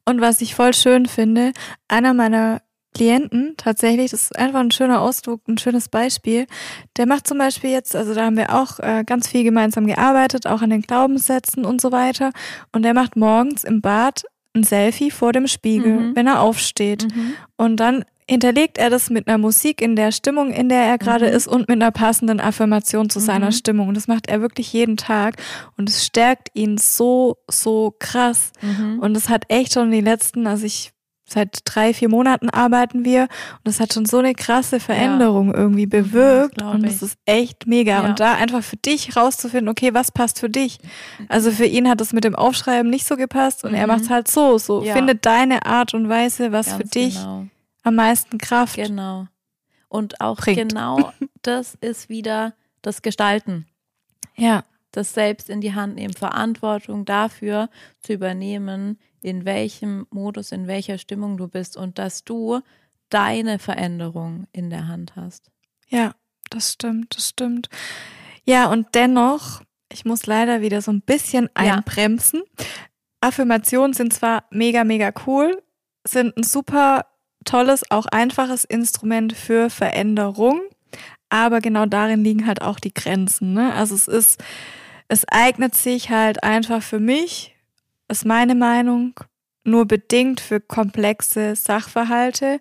Und was ich voll schön finde, einer meiner Klienten, tatsächlich, das ist einfach ein schöner Ausdruck, ein schönes Beispiel, der macht zum Beispiel jetzt, also da haben wir auch äh, ganz viel gemeinsam gearbeitet, auch an den Glaubenssätzen und so weiter. Und der macht morgens im Bad ein Selfie vor dem Spiegel, Mhm. wenn er aufsteht. Mhm. Und dann hinterlegt er das mit einer Musik in der Stimmung, in der er gerade Mhm. ist und mit einer passenden Affirmation zu seiner Mhm. Stimmung. Und das macht er wirklich jeden Tag. Und es stärkt ihn so, so krass. Mhm. Und es hat echt schon die letzten, also ich seit drei, vier Monaten arbeiten wir und es hat schon so eine krasse Veränderung irgendwie bewirkt glaub und es ist echt mega. Ja. Und da einfach für dich rauszufinden, okay, was passt für dich? Also für ihn hat es mit dem Aufschreiben nicht so gepasst und er Mhm. macht es halt so, so. Ja. Finde deine Art und Weise, was für Ganz dich Genau. am meisten Kraft. genau. Und auch bringt. genau das ist wieder das Gestalten. Ja, das selbst in die Hand nehmen, Verantwortung dafür zu übernehmen, in welchem Modus, in welcher Stimmung du bist und dass du deine Veränderung in der Hand hast. ja, das stimmt, das stimmt. Ja, und dennoch, ich muss leider wieder so ein bisschen Ja. einbremsen. Affirmationen sind zwar mega, mega cool, sind ein super tolles, auch einfaches Instrument für Veränderung, aber genau darin liegen halt auch die Grenzen. Ne? Also es ist, es eignet sich halt einfach für mich, ist meine Meinung, nur bedingt für komplexe Sachverhalte.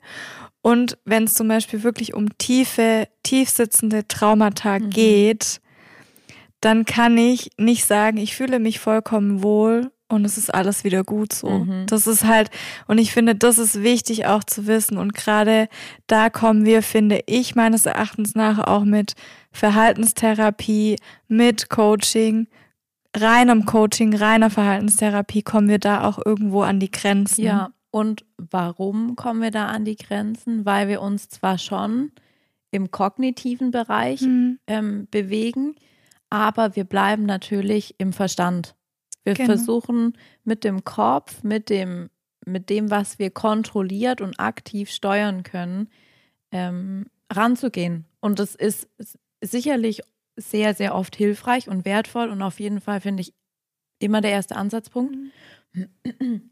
Und wenn es zum Beispiel wirklich um tiefe, tiefsitzende Traumata Mhm. geht, dann kann ich nicht sagen, ich fühle mich vollkommen wohl und es ist alles wieder gut so. Mhm. Das ist halt, und ich finde, das ist wichtig auch zu wissen. Und gerade da kommen wir, finde ich, meines Erachtens nach auch mit Verhaltenstherapie, mit Coaching, reinem Coaching, reiner Verhaltenstherapie, kommen wir da auch irgendwo an die Grenzen. Ja, und warum kommen wir da an die Grenzen? Weil wir uns zwar schon im kognitiven Bereich mhm. ähm, bewegen, aber wir bleiben natürlich im Verstand. Wir genau. versuchen mit dem Kopf, mit dem, mit dem, was wir kontrolliert und aktiv steuern können, ähm, ranzugehen. Und das ist sicherlich sehr, sehr oft hilfreich und wertvoll und auf jeden Fall finde ich immer der erste Ansatzpunkt. Mhm.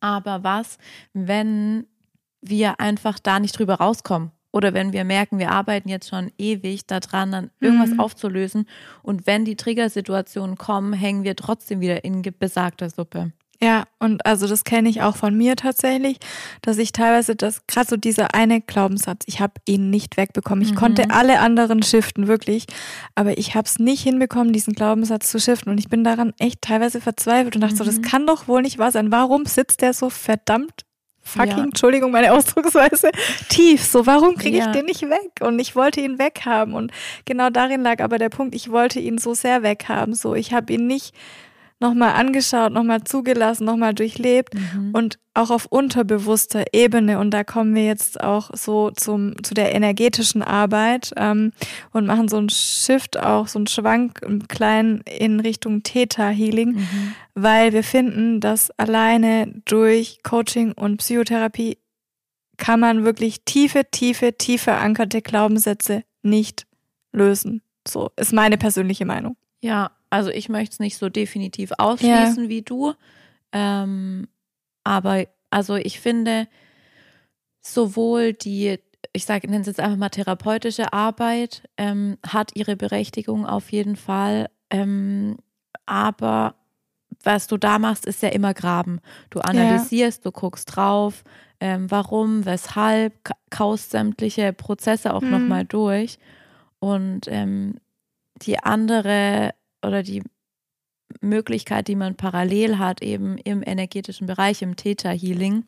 Aber was, wenn wir einfach da nicht drüber rauskommen? Oder wenn wir merken, wir arbeiten jetzt schon ewig daran, dann irgendwas mhm. aufzulösen. Und wenn die Triggersituationen kommen, hängen wir trotzdem wieder in besagter Suppe. Ja, und also das kenne ich auch von mir tatsächlich, dass ich teilweise das, gerade so dieser eine Glaubenssatz, ich habe ihn nicht wegbekommen. Ich mhm. konnte alle anderen shiften, wirklich, aber ich habe es nicht hinbekommen, diesen Glaubenssatz zu shiften. Und ich bin daran echt teilweise verzweifelt und dachte mhm. so, das mhm. kann doch wohl nicht wahr sein. Warum sitzt der so verdammt fucking, ja. Entschuldigung, meine Ausdrucksweise, tief. So, warum kriege ich ja. den nicht weg? Und ich wollte ihn weghaben. Und genau darin lag aber der Punkt, ich wollte ihn so sehr weghaben. So, ich habe ihn nicht nochmal angeschaut, nochmal zugelassen, nochmal durchlebt mhm. und auch auf unterbewusster Ebene. Und da kommen wir jetzt auch so zum, zu der energetischen Arbeit ähm, und machen so einen Shift auch, so einen Schwank im Kleinen in Richtung Theta-Healing, mhm. weil wir finden, dass alleine durch Coaching und Psychotherapie kann man wirklich tiefe, tiefe, tiefe verankerte Glaubenssätze nicht lösen. So ist meine persönliche Meinung. Ja, also ich möchte es nicht so definitiv ausschließen ja. wie du. Ähm, aber also ich finde sowohl die, ich sage, nenne es jetzt einfach mal therapeutische Arbeit, ähm, hat ihre Berechtigung auf jeden Fall. Ähm, aber was du da machst, ist ja immer Graben. Du analysierst, ja. du guckst drauf, ähm, warum, weshalb, kaust sämtliche Prozesse auch mhm. nochmal durch. Und ähm, die andere oder die Möglichkeit, die man parallel hat, eben im energetischen Bereich, im Theta Healing.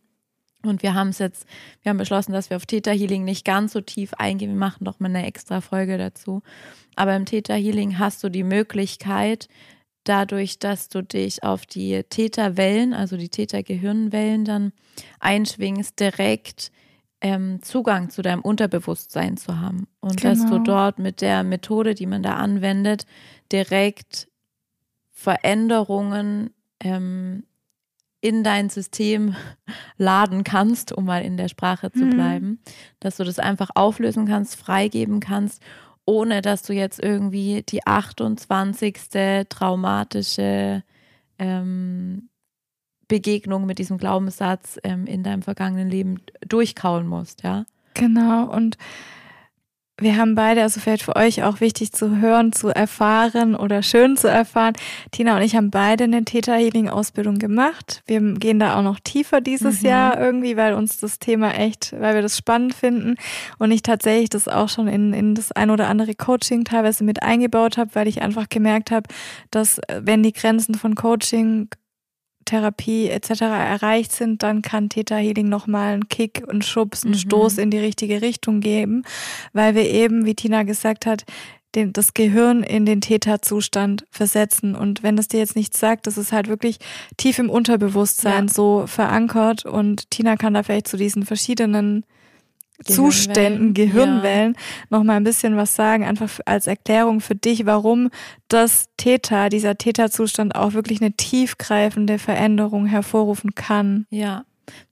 Und wir haben es jetzt, wir haben beschlossen, dass wir auf Theta Healing nicht ganz so tief eingehen. Wir machen doch mal eine extra Folge dazu. Aber im Theta Healing hast du die Möglichkeit, dadurch, dass du dich auf die Theta-Wellen, also die Theta-Gehirnwellen dann einschwingst, direkt ähm, Zugang zu deinem Unterbewusstsein zu haben. Und genau. dass du genau. dort mit der Methode, die man da anwendet, direkt Veränderungen ähm, in dein System laden kannst, um mal in der Sprache zu mhm. bleiben, dass du das einfach auflösen kannst, freigeben kannst, ohne dass du jetzt irgendwie die 28. traumatische ähm, Begegnung mit diesem Glaubenssatz ähm, in deinem vergangenen Leben durchkauen musst, ja. Genau, und wir haben beide, also vielleicht für euch auch wichtig zu hören, zu erfahren oder schön zu erfahren. Tina und ich haben beide eine Theta Healing Ausbildung gemacht. Wir gehen da auch noch tiefer dieses mhm. Jahr irgendwie, weil uns das Thema echt, weil wir das spannend finden und ich tatsächlich das auch schon in, in das ein oder andere Coaching teilweise mit eingebaut habe, weil ich einfach gemerkt habe, dass äh, wenn die Grenzen von Coaching Therapie etc. erreicht sind, dann kann Theta Healing nochmal einen Kick, einen Schubs, einen mhm. Stoß in die richtige Richtung geben, weil wir eben, wie Tina gesagt hat, den, das Gehirn in den Theta-Zustand versetzen. Und wenn das dir jetzt nichts sagt, das ist halt wirklich tief im Unterbewusstsein ja. so verankert. Und Tina kann da vielleicht zu diesen verschiedenen Zuständen, Gehirnwellen, ja. noch mal ein bisschen was sagen, einfach als Erklärung für dich, warum das Theta, dieser Theta-Zustand auch wirklich eine tiefgreifende Veränderung hervorrufen kann. Ja.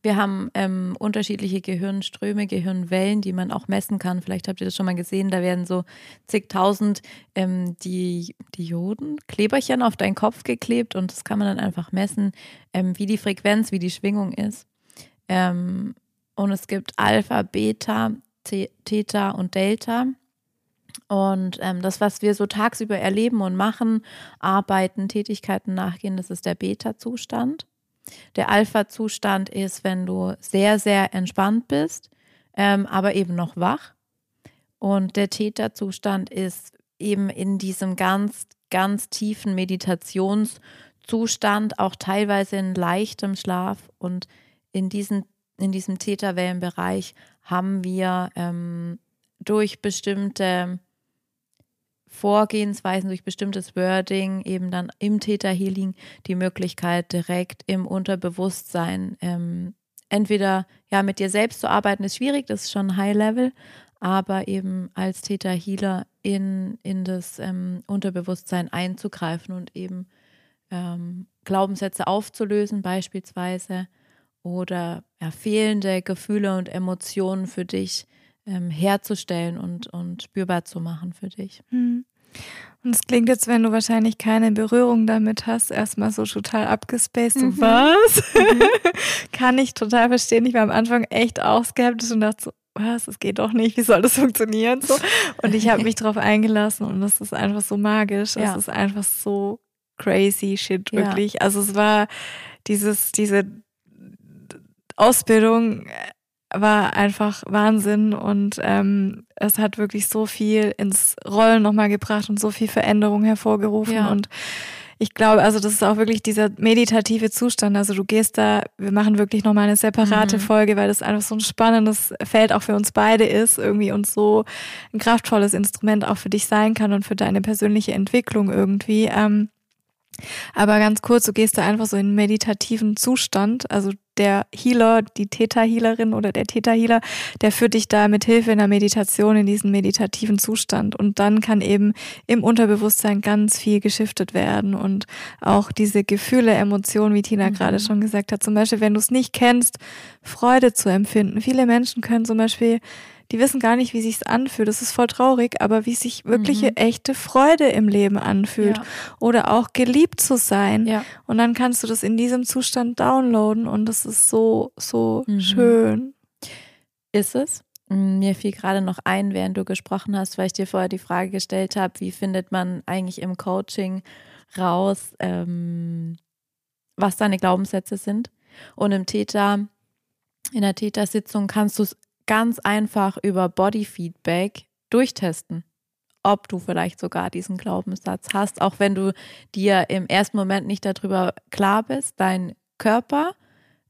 Wir haben ähm, unterschiedliche Gehirnströme, Gehirnwellen, die man auch messen kann. Vielleicht habt ihr das schon mal gesehen. Da werden so zigtausend ähm, die Dioden, Kleberchen auf deinen Kopf geklebt und das kann man dann einfach messen, ähm, wie die Frequenz, wie die Schwingung ist. Und es gibt Alpha, Beta, Theta und Delta. Und ähm, das, was wir so tagsüber erleben und machen, arbeiten, Tätigkeiten nachgehen, das ist der Beta-Zustand. Der Alpha-Zustand ist, wenn du sehr, sehr entspannt bist, ähm, aber eben noch wach. Und der Theta-Zustand ist eben in diesem ganz, ganz tiefen Meditationszustand, auch teilweise in leichtem Schlaf. Und in diesen in diesem Theta-Wellenbereich haben wir ähm, durch bestimmte Vorgehensweisen, durch bestimmtes Wording eben dann im Theta-Healing die Möglichkeit, direkt im Unterbewusstsein ähm, entweder ja mit dir selbst zu arbeiten, ist schwierig, das ist schon High Level, aber eben als Täter-Healer in, in das ähm, Unterbewusstsein einzugreifen und eben ähm, Glaubenssätze aufzulösen beispielsweise oder ja, fehlende Gefühle und Emotionen für dich ähm, herzustellen und, und spürbar zu machen für dich. Hm. Und es klingt jetzt, wenn du wahrscheinlich keine Berührung damit hast, erstmal so total abgespaced. Mhm. Was? Mhm. Kann ich total verstehen. Ich war am Anfang echt auch skeptisch und dachte so, was, es geht doch nicht, wie soll das funktionieren? So. Und ich habe mich darauf eingelassen und das ist einfach so magisch. Ja. Es ist einfach so crazy shit, wirklich. Ja. Also es war dieses, diese Ausbildung war einfach Wahnsinn und ähm, es hat wirklich so viel ins Rollen nochmal gebracht und so viel Veränderung hervorgerufen ja. und ich glaube, also das ist auch wirklich dieser meditative Zustand. Also du gehst da, wir machen wirklich nochmal eine separate mhm. Folge, weil das einfach so ein spannendes Feld auch für uns beide ist, irgendwie und so ein kraftvolles Instrument auch für dich sein kann und für deine persönliche Entwicklung irgendwie. Ähm, aber ganz kurz, du gehst da einfach so in meditativen Zustand. Also der Healer, die Theta-Healerin oder der Theta-Healer, der führt dich da mit Hilfe in der Meditation in diesen meditativen Zustand. Und dann kann eben im Unterbewusstsein ganz viel geschiftet werden und auch diese Gefühle, Emotionen, wie Tina mhm. gerade schon gesagt hat. Zum Beispiel, wenn du es nicht kennst, Freude zu empfinden. Viele Menschen können zum Beispiel die wissen gar nicht, wie sich's anfühlt. Das ist voll traurig, aber wie sich wirkliche mhm. echte Freude im Leben anfühlt. Ja. Oder auch geliebt zu sein. Ja. Und dann kannst du das in diesem Zustand downloaden und das ist so, so mhm. schön. Ist es? Mm, mir fiel gerade noch ein, während du gesprochen hast, weil ich dir vorher die Frage gestellt habe, wie findet man eigentlich im Coaching raus, ähm, was deine Glaubenssätze sind. Und im Täter, in der Tätersitzung kannst du es ganz einfach über Bodyfeedback durchtesten, ob du vielleicht sogar diesen Glaubenssatz hast, auch wenn du dir im ersten Moment nicht darüber klar bist. Dein Körper,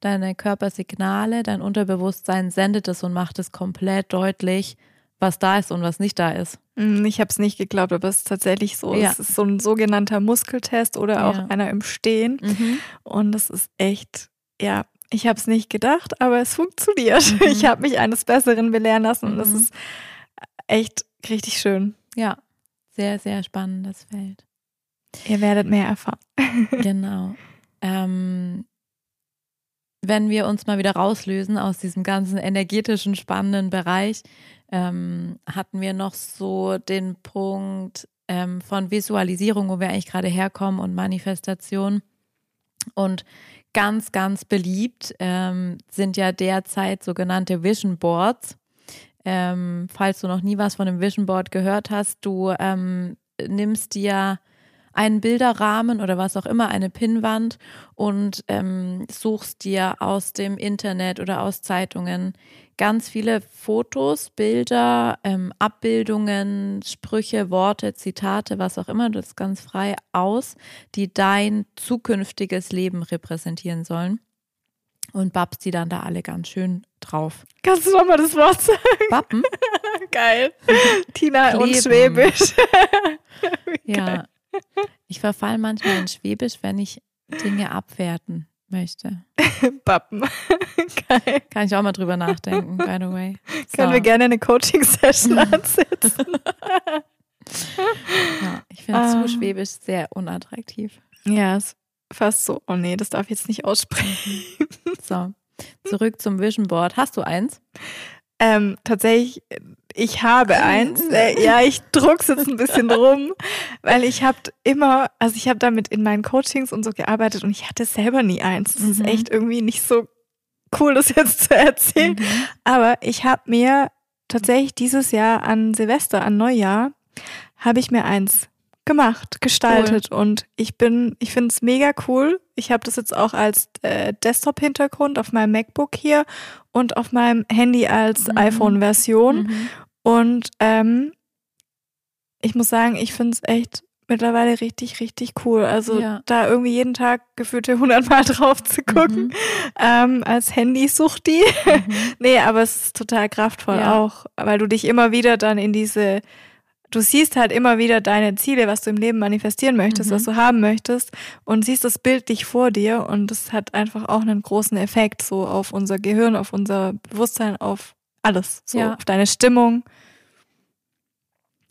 deine Körpersignale, dein Unterbewusstsein sendet es und macht es komplett deutlich, was da ist und was nicht da ist. Mm, ich habe es nicht geglaubt, aber es ist tatsächlich so. Ja. Es ist so ein sogenannter Muskeltest oder auch ja. einer im Stehen. Mhm. Und das ist echt, ja, ich habe es nicht gedacht, aber es funktioniert. Mhm. Ich habe mich eines Besseren belehren lassen und das mhm. ist echt richtig schön. Ja, sehr, sehr spannendes Feld. Ihr werdet mehr erfahren. genau. Ähm, wenn wir uns mal wieder rauslösen aus diesem ganzen energetischen, spannenden Bereich, ähm, hatten wir noch so den Punkt ähm, von Visualisierung, wo wir eigentlich gerade herkommen und Manifestation. Und ganz, ganz beliebt ähm, sind ja derzeit sogenannte Vision Boards. Ähm, falls du noch nie was von einem Vision Board gehört hast, du ähm, nimmst dir einen Bilderrahmen oder was auch immer, eine Pinnwand und ähm, suchst dir aus dem Internet oder aus Zeitungen ganz viele Fotos, Bilder, ähm, Abbildungen, Sprüche, Worte, Zitate, was auch immer, das ganz frei aus, die dein zukünftiges Leben repräsentieren sollen. Und babst die dann da alle ganz schön drauf. Kannst du noch mal das Wort sagen? Bappen? Geil. Tina Kleben. und Schwäbisch. ja. Ich verfall manchmal in Schwäbisch, wenn ich Dinge abwerten möchte. Pappen. Geil. Kann ich auch mal drüber nachdenken, by the way. So. Können wir gerne eine Coaching-Session ansetzen. ja, ich finde ah. zu Schwäbisch sehr unattraktiv. Ja, ist fast so. Oh nee, das darf ich jetzt nicht aussprechen. so, zurück zum Vision Board. Hast du eins? Ähm, tatsächlich ich habe eins. Äh, ja, ich druck's jetzt ein bisschen rum, weil ich habe immer, also ich habe damit in meinen Coachings und so gearbeitet und ich hatte selber nie eins. Das mhm. ist echt irgendwie nicht so cool, das jetzt zu erzählen. Mhm. Aber ich habe mir tatsächlich dieses Jahr an Silvester, an Neujahr, habe ich mir eins gemacht, gestaltet cool. und ich bin, ich finde es mega cool. Ich habe das jetzt auch als äh, Desktop-Hintergrund auf meinem MacBook hier und auf meinem Handy als mhm. iPhone-Version. Mhm. Und ähm, ich muss sagen, ich finde es echt mittlerweile richtig, richtig cool. Also ja. da irgendwie jeden Tag gefühlte hundertmal drauf zu gucken, mhm. ähm, als Handysuchti. Mhm. nee, aber es ist total kraftvoll ja. auch, weil du dich immer wieder dann in diese, du siehst halt immer wieder deine Ziele, was du im Leben manifestieren möchtest, mhm. was du haben möchtest und siehst das Bild dich vor dir und das hat einfach auch einen großen Effekt so auf unser Gehirn, auf unser Bewusstsein, auf alles. So Ja. auf deine Stimmung.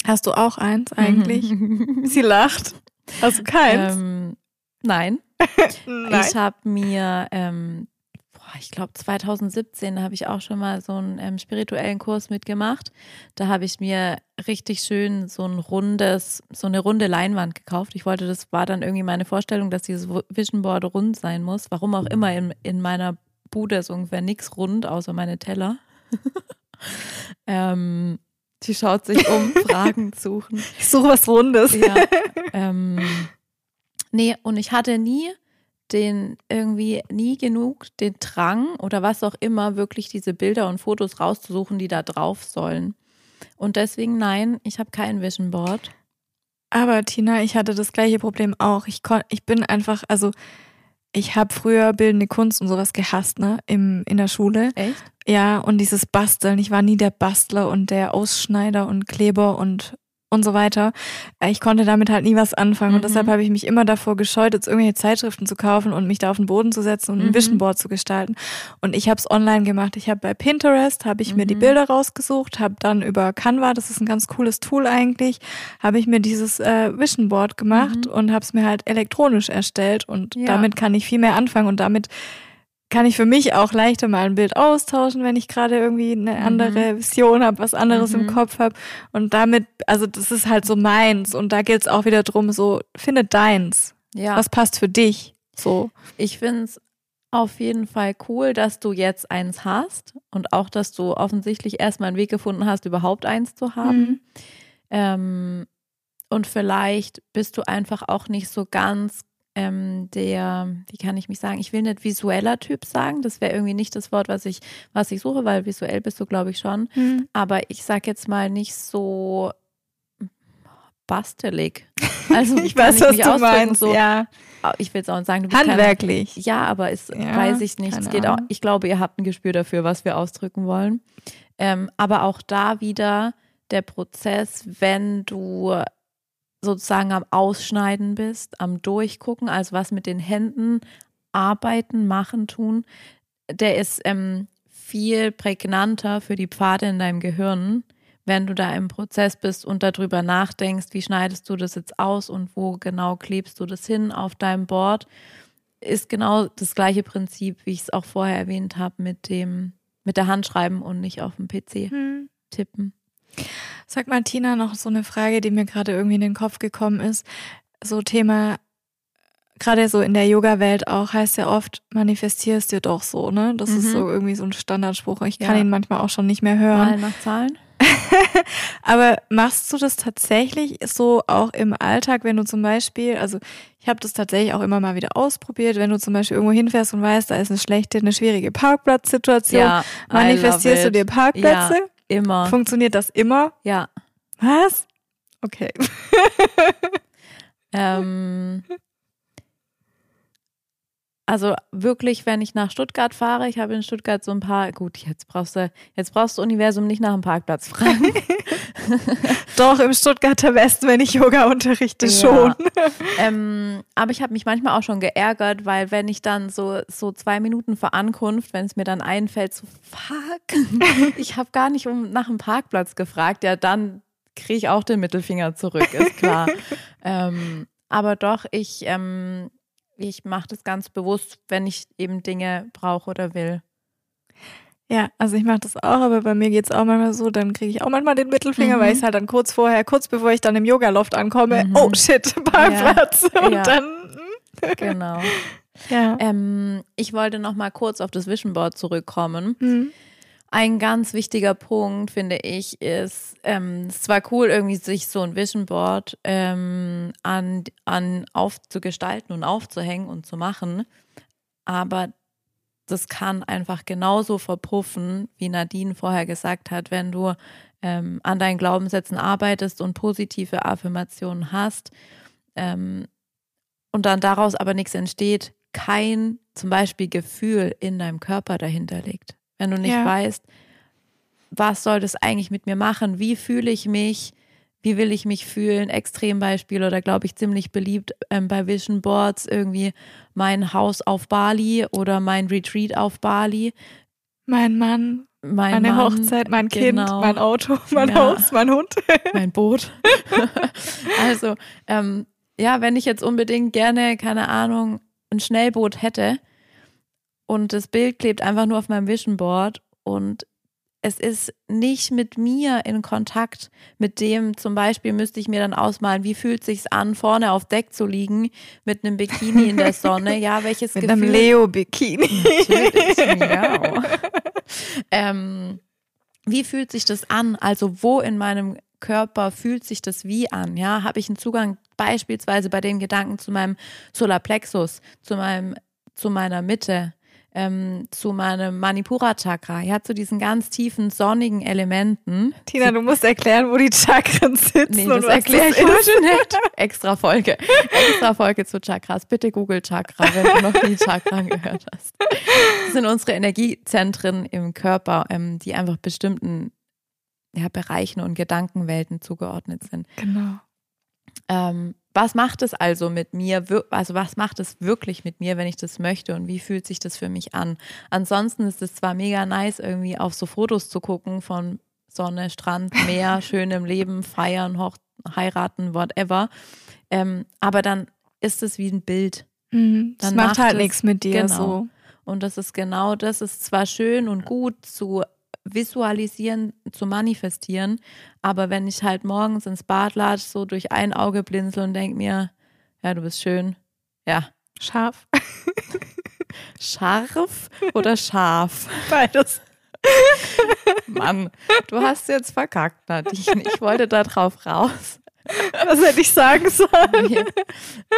Hast du auch eins eigentlich? Sie lacht. Hast du keins? ähm, nein. Nein. Ich habe mir, ähm, boah, ich glaube 2017 habe ich auch schon mal so einen ähm, spirituellen Kurs mitgemacht. Da habe ich mir richtig schön so ein rundes, so eine runde Leinwand gekauft. Ich wollte, das war dann irgendwie meine Vorstellung, dass dieses Vision Board rund sein muss. Warum auch immer in, in meiner Bude ist ungefähr nichts rund, außer meine Teller. ähm, die schaut sich um, Fragen suchen. ich suche was Rundes. Ja. ähm, nee, und ich hatte nie den irgendwie nie genug den Drang oder was auch immer, wirklich diese Bilder und Fotos rauszusuchen, die da drauf sollen. Und deswegen nein, ich habe kein Vision Board. Aber Tina, ich hatte das gleiche Problem auch. Ich, kon, ich bin einfach, also ich habe früher bildende Kunst und sowas gehasst, ne, im, in der Schule. Echt? Ja, und dieses Basteln. Ich war nie der Bastler und der Ausschneider und Kleber und und so weiter. Äh, Ich konnte damit halt nie was anfangen Mhm. und deshalb habe ich mich immer davor gescheut, jetzt irgendwelche Zeitschriften zu kaufen und mich da auf den Boden zu setzen und ein Mhm. Vision Board zu gestalten. Und ich habe es online gemacht. Ich habe bei Pinterest habe ich mir die Mhm. Bilder rausgesucht, habe dann über Canva, das ist ein ganz cooles Tool eigentlich, habe ich mir dieses äh, Vision Board gemacht Mhm. und habe es mir halt elektronisch erstellt und Ja. damit kann ich viel mehr anfangen und damit kann ich für mich auch leichter mal ein Bild austauschen, wenn ich gerade irgendwie eine andere Vision habe, was anderes im Mhm. Kopf habe. Und damit, also das ist halt so meins. Und da geht es auch wieder drum, so, finde deins. Ja. Was passt für dich? So. Ich finde es auf jeden Fall cool, dass du jetzt eins hast und auch, dass du offensichtlich erstmal einen Weg gefunden hast, überhaupt eins zu haben. Mhm. Ähm, und vielleicht bist du einfach auch nicht so ganz ähm, der, wie kann ich mich sagen, ich will nicht visueller Typ sagen, das wäre irgendwie nicht das Wort, was ich, was ich suche, weil visuell bist du, glaube ich, schon. Mhm. Aber ich sag jetzt mal nicht so bastelig. Also Ich weiß, was du meinst. So, ja. Ich will jetzt auch nicht sagen, du bist kein- Handwerklich. ja, aber es Ja, weiß ich nicht. Es keine geht auch, ich glaube, ihr habt ein Gespür dafür, was wir ausdrücken wollen. Ähm, aber auch da wieder der Prozess, wenn du sozusagen am Ausschneiden bist, am Durchgucken, also was mit den Händen arbeiten, machen, tun, der ist ähm, viel prägnanter für die Pfade in deinem Gehirn, wenn du da im Prozess bist und darüber nachdenkst, wie schneidest du das jetzt aus und wo genau klebst du das hin auf deinem Board, ist genau das gleiche Prinzip, wie ich es auch vorher erwähnt habe, mit dem, mit der Hand schreiben und nicht auf dem PC Mhm. tippen. Sag mal, Tina, noch so eine Frage, die mir gerade irgendwie in den Kopf gekommen ist. So Thema, gerade so in der Yoga-Welt auch, heißt ja oft, manifestierst dir doch so, ne? Das ist Mhm. so irgendwie so ein Standardspruch. Ich kann Ja. ihn manchmal auch schon nicht mehr hören. Mal nach Zahlen? Aber machst du das tatsächlich so auch im Alltag, wenn du zum Beispiel, also ich habe das tatsächlich auch immer mal wieder ausprobiert, wenn du zum Beispiel irgendwo hinfährst und weißt, da ist eine schlechte, eine schwierige Parkplatzsituation, I manifestierst du dir. Parkplätze? Ja, immer. Funktioniert das immer? Ja. Was? Okay. Ähm, also wirklich, wenn ich nach Stuttgart fahre, ich habe in Stuttgart so ein paar, gut, jetzt brauchst du, jetzt brauchst du Universum nicht nach dem Parkplatz fragen. Doch, im Stuttgarter Westen, wenn ich Yoga unterrichte, Ja. schon. ähm, aber ich habe mich manchmal auch schon geärgert, weil wenn ich dann so, so zwei Minuten vor Ankunft, wenn es mir dann einfällt, so fuck, ich habe gar nicht um nach dem Parkplatz gefragt, ja, dann kriege ich auch den Mittelfinger zurück, ist klar. ähm, aber doch, ich, ähm, ich mache das ganz bewusst, wenn ich eben Dinge brauche oder will. Ja, also ich mache das auch, aber bei mir geht's auch manchmal so, dann kriege ich auch manchmal den Mittelfinger, Mhm. weil ich halt dann kurz vorher, kurz bevor ich dann im Yoga-Loft ankomme, Mhm. oh shit, Parkplatz. Und Ja. dann, Genau. ja. ähm, ich wollte noch mal kurz auf das Vision Board zurückkommen. Mhm. Ein ganz wichtiger Punkt, finde ich, ist, ähm, es zwar cool, irgendwie sich so ein Vision Board ähm, an, an aufzugestalten und aufzuhängen und zu machen, aber das kann einfach genauso verpuffen, wie Nadine vorher gesagt hat, wenn du ähm, an deinen Glaubenssätzen arbeitest und positive Affirmationen hast ähm, und dann daraus aber nichts entsteht, kein zum Beispiel Gefühl in deinem Körper dahinter liegt. Wenn du nicht Ja. weißt, was soll das eigentlich mit mir machen? Wie fühle ich mich? Wie will ich mich fühlen? Extrembeispiel oder glaube ich ziemlich beliebt ähm, bei Vision Boards irgendwie mein Haus auf Bali oder mein Retreat auf Bali. Mein Mann mein Meine Mann, Hochzeit, mein Kind, genau. mein Auto, mein ja. Haus, mein Hund. mein Boot. also, ähm, ja, wenn ich jetzt unbedingt gerne, keine Ahnung, ein Schnellboot hätte und das Bild klebt einfach nur auf meinem Vision Board und es ist nicht mit mir in Kontakt, mit dem zum Beispiel müsste ich mir dann ausmalen, wie fühlt sich's an, vorne auf Deck zu liegen mit einem Bikini in der Sonne. Ja, welches mit Gefühl? Mit einem Leo-Bikini. Natürlich, ja. ähm, wie fühlt sich das an? Also wo in meinem Körper fühlt sich das wie an? Ja, habe ich einen Zugang beispielsweise bei den Gedanken zu meinem Solarplexus, zu meinem, zu meiner Mitte? Ähm, zu meinem Manipura-Chakra, ja, zu diesen ganz tiefen, sonnigen Elementen. Tina, du musst erklären, wo die Chakren sitzen. Nee, das erkläre ich heute nicht. Extra Folge. Extra Folge zu Chakras. Bitte Google Chakra, wenn du noch nie Chakran gehört hast. Das sind unsere Energiezentren im Körper, ähm, die einfach bestimmten ja, Bereichen und Gedankenwelten zugeordnet sind. Genau. Ähm, was macht es also mit mir, also was macht es wirklich mit mir, wenn ich das möchte und wie fühlt sich das für mich an? Ansonsten ist es zwar mega nice, irgendwie auf so Fotos zu gucken von Sonne, Strand, Meer, schönem Leben, feiern, hoch, heiraten, whatever. Ähm, aber dann ist es wie ein Bild. Mhm, das macht, macht halt nichts mit dir. Genau. So. Und das ist genau das, ist zwar schön und gut zu visualisieren, zu manifestieren. Aber wenn ich halt morgens ins Bad latsch, so durch ein Auge blinzel und denke mir, ja, du bist schön. Ja. Scharf. Scharf oder scharf? Beides. Mann, du hast jetzt verkackt, Nadine. Ich wollte da drauf raus. Was hätte ich sagen sollen?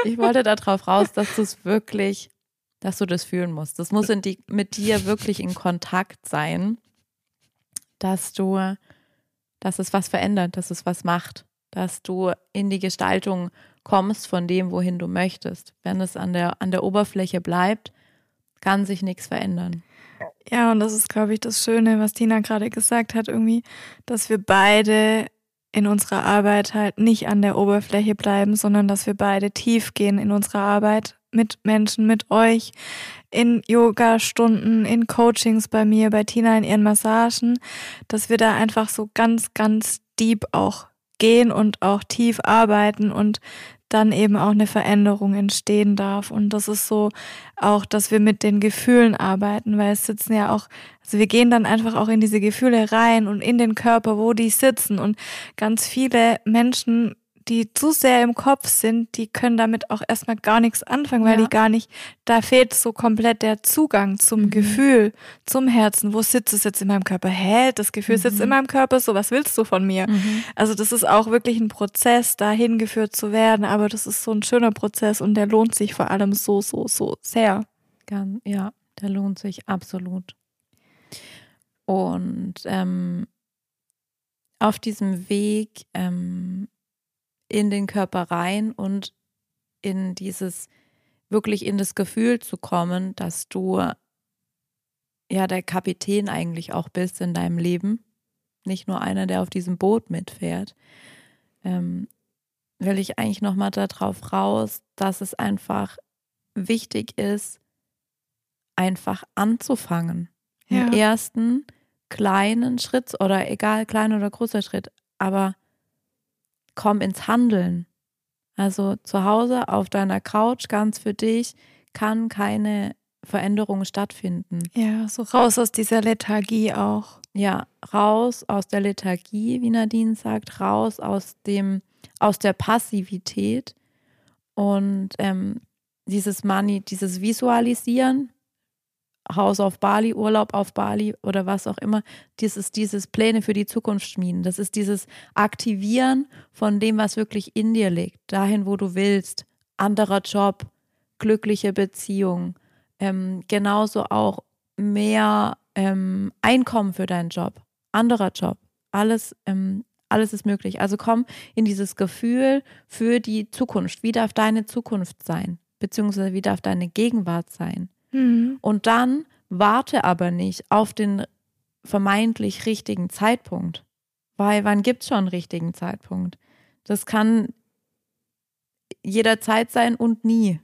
Ich wollte da drauf raus, dass du es wirklich, dass du das fühlen musst. Das muss die, mit dir wirklich in Kontakt sein dass du, dass es was verändert, dass es was macht, dass du in die Gestaltung kommst von dem, wohin du möchtest. Wenn es an der, an der Oberfläche bleibt, kann sich nichts verändern. Ja, und das ist, glaube ich, das Schöne, was Tina gerade gesagt hat, irgendwie, dass wir beide in unserer Arbeit halt nicht an der Oberfläche bleiben, sondern dass wir beide tief gehen in unserer Arbeit mit Menschen, mit euch, in Yoga-Stunden, in Coachings bei mir, bei Tina in ihren Massagen, dass wir da einfach so ganz, ganz deep auch gehen und auch tief arbeiten und dann eben auch eine Veränderung entstehen darf. Und das ist so auch, dass wir mit den Gefühlen arbeiten, weil es sitzen ja auch, also wir gehen dann einfach auch in diese Gefühle rein und in den Körper, wo die sitzen. Und ganz viele Menschen die zu sehr im Kopf sind, die können damit auch erstmal gar nichts anfangen, weil ja. die gar nicht, da fehlt so komplett der Zugang zum mhm. Gefühl, zum Herzen. Wo sitzt es jetzt in meinem Körper? Hä? Das Gefühl mhm. sitzt in meinem Körper, so was willst du von mir? Mhm. Also das ist auch wirklich ein Prozess, dahin geführt zu werden, aber das ist so ein schöner Prozess und der lohnt sich vor allem so, so, so sehr. Ja, der lohnt sich absolut. Und ähm, auf diesem Weg ähm, in den Körper rein und in dieses, wirklich in das Gefühl zu kommen, dass du ja der Kapitän eigentlich auch bist in deinem Leben, nicht nur einer, der auf diesem Boot mitfährt, ähm, will ich eigentlich nochmal darauf raus, dass es einfach wichtig ist, einfach anzufangen. Ja. Im ersten kleinen Schritt oder egal, klein oder großer Schritt, aber komm ins Handeln. Also zu Hause auf deiner Couch ganz für dich kann keine Veränderung stattfinden. Ja, so raus aus dieser Lethargie auch. Ja, raus aus der Lethargie, wie Nadine sagt, raus aus dem, aus der Passivität und ähm, dieses Money, dieses Visualisieren, Haus auf Bali, Urlaub auf Bali oder was auch immer. Das ist dieses Pläne für die Zukunft schmieden. Das ist dieses Aktivieren von dem, was wirklich in dir liegt, dahin, wo du willst. Anderer Job, glückliche Beziehung, ähm, genauso auch mehr ähm, Einkommen für deinen Job, anderer Job. Alles, ähm, alles ist möglich. Also komm in dieses Gefühl für die Zukunft. Wie darf deine Zukunft sein? Beziehungsweise wie darf deine Gegenwart sein? Mhm. Und dann warte aber nicht auf den vermeintlich richtigen Zeitpunkt. Weil wann gibt es schon einen richtigen Zeitpunkt? Das kann jederzeit sein und nie.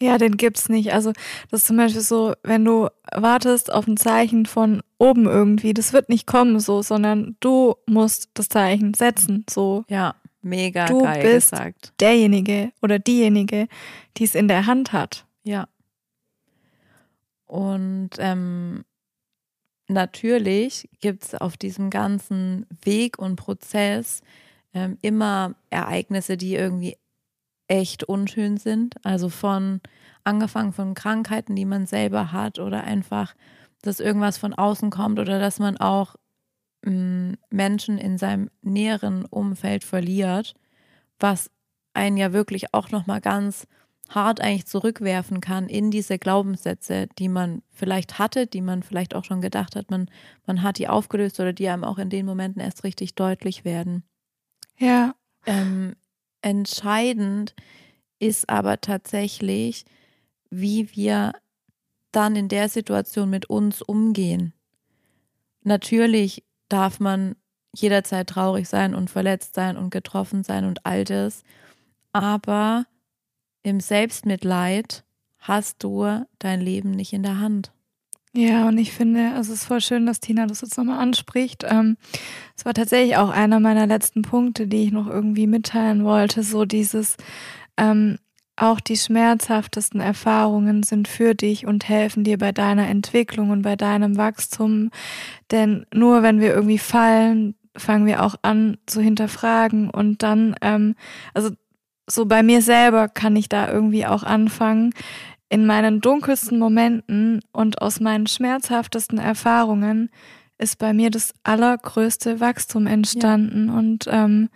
Ja, den gibt's nicht. Also das ist zum Beispiel so, wenn du wartest auf ein Zeichen von oben irgendwie, das wird nicht kommen so, sondern du musst das Zeichen setzen. So. Ja, mega du geil bist gesagt. derjenige oder diejenige, die es in der Hand hat. Ja. Und ähm, natürlich gibt es auf diesem ganzen Weg und Prozess ähm, immer Ereignisse, die irgendwie echt unschön sind. Also von angefangen von Krankheiten, die man selber hat oder einfach, dass irgendwas von außen kommt oder dass man auch mh, Menschen in seinem näheren Umfeld verliert, was einen ja wirklich auch nochmal ganz hart eigentlich zurückwerfen kann in diese Glaubenssätze, die man vielleicht hatte, die man vielleicht auch schon gedacht hat, man, man hat die aufgelöst oder die einem auch in den Momenten erst richtig deutlich werden. Ja. Ähm, entscheidend ist aber tatsächlich, wie wir dann in der Situation mit uns umgehen. Natürlich darf man jederzeit traurig sein und verletzt sein und getroffen sein und all das, aber im Selbstmitleid hast du dein Leben nicht in der Hand. Ja, und ich finde, es ist voll schön, dass Tina das jetzt nochmal anspricht. Ähm, es war tatsächlich auch einer meiner letzten Punkte, die ich noch irgendwie mitteilen wollte. So dieses, ähm, auch die schmerzhaftesten Erfahrungen sind für dich und helfen dir bei deiner Entwicklung und bei deinem Wachstum. Denn nur wenn wir irgendwie fallen, fangen wir auch an zu hinterfragen und dann, ähm, also so bei mir selber kann ich da irgendwie auch anfangen, in meinen dunkelsten Momenten und aus meinen schmerzhaftesten Erfahrungen ist bei mir das allergrößte Wachstum entstanden. Ja. Und ähm,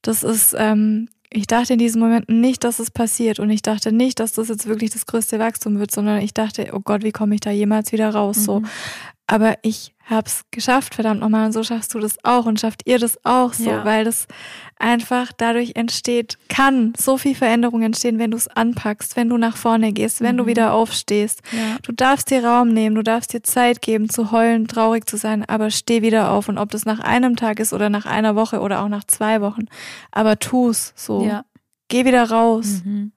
das ist, ähm, ich dachte in diesen Momenten nicht, dass es passiert. Und ich dachte nicht, dass das jetzt wirklich das größte Wachstum wird, sondern ich dachte, oh Gott, wie komme ich da jemals wieder raus? Mhm. So. Aber ich hab's geschafft, verdammt nochmal, und so schaffst du das auch und schafft ihr das auch so, ja. weil das einfach dadurch entsteht, kann so viel Veränderung entstehen, wenn du es anpackst, wenn du nach vorne gehst, wenn mhm. du wieder aufstehst. Ja. Du darfst dir Raum nehmen, du darfst dir Zeit geben, zu heulen, traurig zu sein, aber steh wieder auf und ob das nach einem Tag ist oder nach einer Woche oder auch nach zwei Wochen, aber tu's so. Ja. Geh wieder raus. Mhm.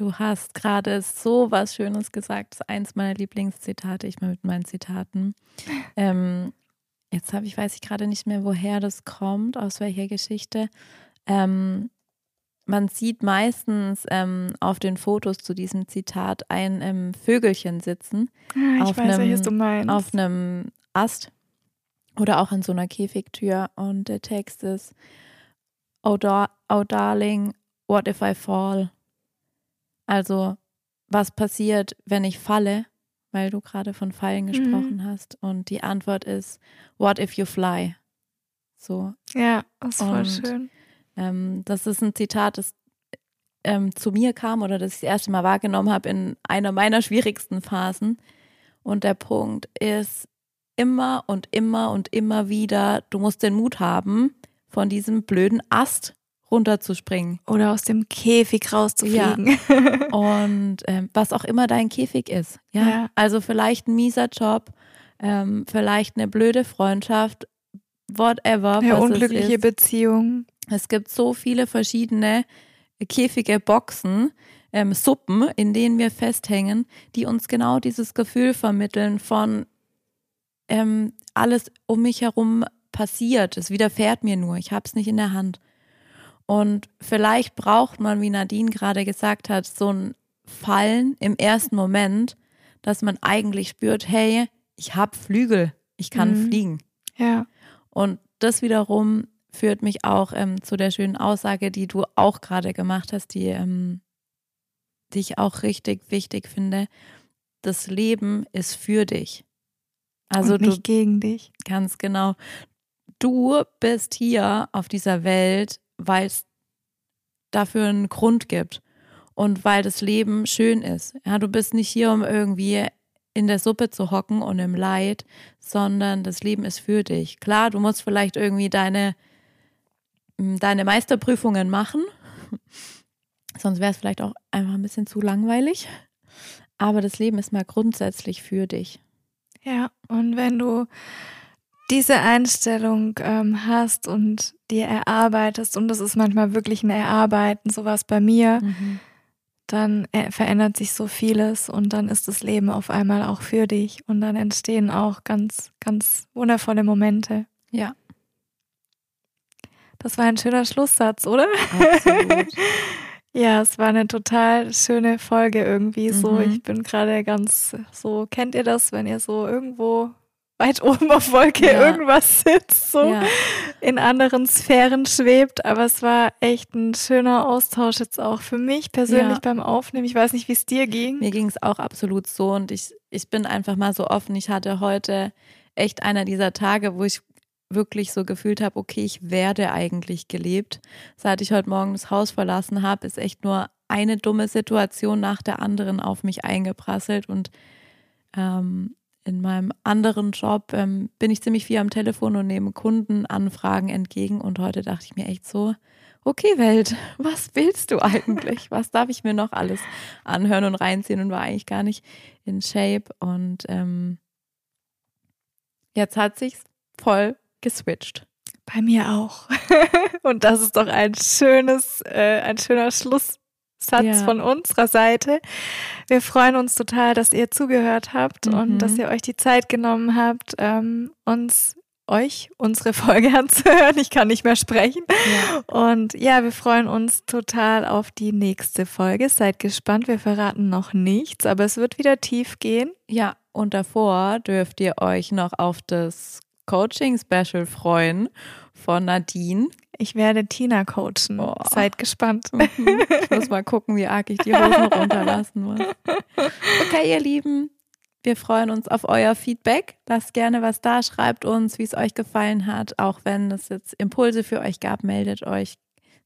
Du hast gerade so was Schönes gesagt. Das ist eins meiner Lieblingszitate. Ich mal mit meinen Zitaten. Ähm, jetzt habe ich, weiß ich gerade nicht mehr, woher das kommt, aus welcher Geschichte. Ähm, man sieht meistens ähm, auf den Fotos zu diesem Zitat ein ähm, Vögelchen sitzen. Ah, ich auf weiß, einem, welches du meinst. Auf einem Ast oder auch in so einer Käfigtür. Und der Text ist: Oh, da oh darling, what if I fall? Also, was passiert, wenn ich falle? Weil du gerade von Fallen mhm. gesprochen mhm. hast. Und die Antwort ist, what if you fly? So. Ja, das ist voll schön. Ähm, das ist ein Zitat, das ähm, zu mir kam oder das ich das erste Mal wahrgenommen habe in einer meiner schwierigsten Phasen. Und der Punkt ist immer und immer und immer wieder, du musst den Mut haben, von diesem blöden Ast runterzuspringen. Oder aus dem Käfig rauszufliegen. Ja. Und ähm, was auch immer dein Käfig ist. Ja? ja. Also vielleicht ein mieser Job, ähm, vielleicht eine blöde Freundschaft, whatever. Eine unglückliche Beziehung. Es gibt so viele verschiedene Käfige, Boxen, ähm, Suppen, in denen wir festhängen, die uns genau dieses Gefühl vermitteln von ähm, alles um mich herum passiert. Es widerfährt mir nur. Ich habe es nicht in der Hand. Und vielleicht braucht man, wie Nadine gerade gesagt hat, so ein Fallen im ersten Moment, dass man eigentlich spürt, hey, ich habe Flügel, ich kann mhm. fliegen. Ja. Und das wiederum führt mich auch ähm, zu der schönen Aussage, die du auch gerade gemacht hast, die, ähm, die ich auch richtig wichtig finde. Das Leben ist für dich. Also Und nicht du, gegen dich. Ganz genau. Du bist hier auf dieser Welt weil es dafür einen Grund gibt und weil das Leben schön ist. Ja, du bist nicht hier, um irgendwie in der Suppe zu hocken und im Leid, sondern das Leben ist für dich. Klar, du musst vielleicht irgendwie deine, deine Meisterprüfungen machen, sonst wäre es vielleicht auch einfach ein bisschen zu langweilig. Aber das Leben ist mal grundsätzlich für dich. Ja, und wenn du diese Einstellung ähm, hast und dir erarbeitest, und das ist manchmal wirklich ein Erarbeiten, sowas bei mir, mhm. dann äh, verändert sich so vieles und dann ist das Leben auf einmal auch für dich und dann entstehen auch ganz, ganz wundervolle Momente. Ja. Das war ein schöner Schlusssatz, oder? Absolut. ja, es war eine total schöne Folge irgendwie. So, Mhm. ich bin gerade ganz so, kennt ihr das, wenn ihr so irgendwo weit oben auf Wolke Ja. irgendwas sitzt, so Ja. in anderen Sphären schwebt. Aber es war echt ein schöner Austausch jetzt auch für mich persönlich Ja. beim Aufnehmen. Ich weiß nicht, wie es dir ging. Mir ging es auch absolut so und ich, ich bin einfach mal so offen. Ich hatte heute echt einer dieser Tage, wo ich wirklich so gefühlt habe, okay, ich werde eigentlich gelebt. Seit ich heute Morgen das Haus verlassen habe, ist echt nur eine dumme Situation nach der anderen auf mich eingeprasselt und ähm, in meinem anderen Job ähm, bin ich ziemlich viel am Telefon und nehme Kundenanfragen entgegen und heute dachte ich mir echt so, okay Welt, was willst du eigentlich? Was darf ich mir noch alles anhören und reinziehen und war eigentlich gar nicht in Shape und ähm, jetzt hat sich's voll geswitcht. Bei mir auch. Und das ist doch ein schönes, äh, ein schöner Schlusssatz Ja. von unserer Seite. Wir freuen uns total, dass ihr zugehört habt Mhm. und dass ihr euch die Zeit genommen habt, ähm, uns euch unsere Folge anzuhören. Ich kann nicht mehr sprechen. Ja. Und ja, wir freuen uns total auf die nächste Folge. Seid gespannt. Wir verraten noch nichts, aber es wird wieder tief gehen. Ja, und davor dürft ihr euch noch auf das Coaching-Special freuen von Nadine. Ich werde Tina coachen. Oh. Seid gespannt. Ich muss mal gucken, wie arg ich die Hosen runterlassen muss. Okay, ihr Lieben, wir freuen uns auf euer Feedback. Lasst gerne was da, schreibt uns, wie es euch gefallen hat. Auch wenn es jetzt Impulse für euch gab, meldet euch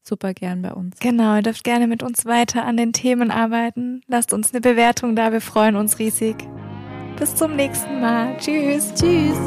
super gern bei uns. Genau, ihr dürft gerne mit uns weiter an den Themen arbeiten. Lasst uns eine Bewertung da, wir freuen uns riesig. Bis zum nächsten Mal. Tschüss. Tschüss.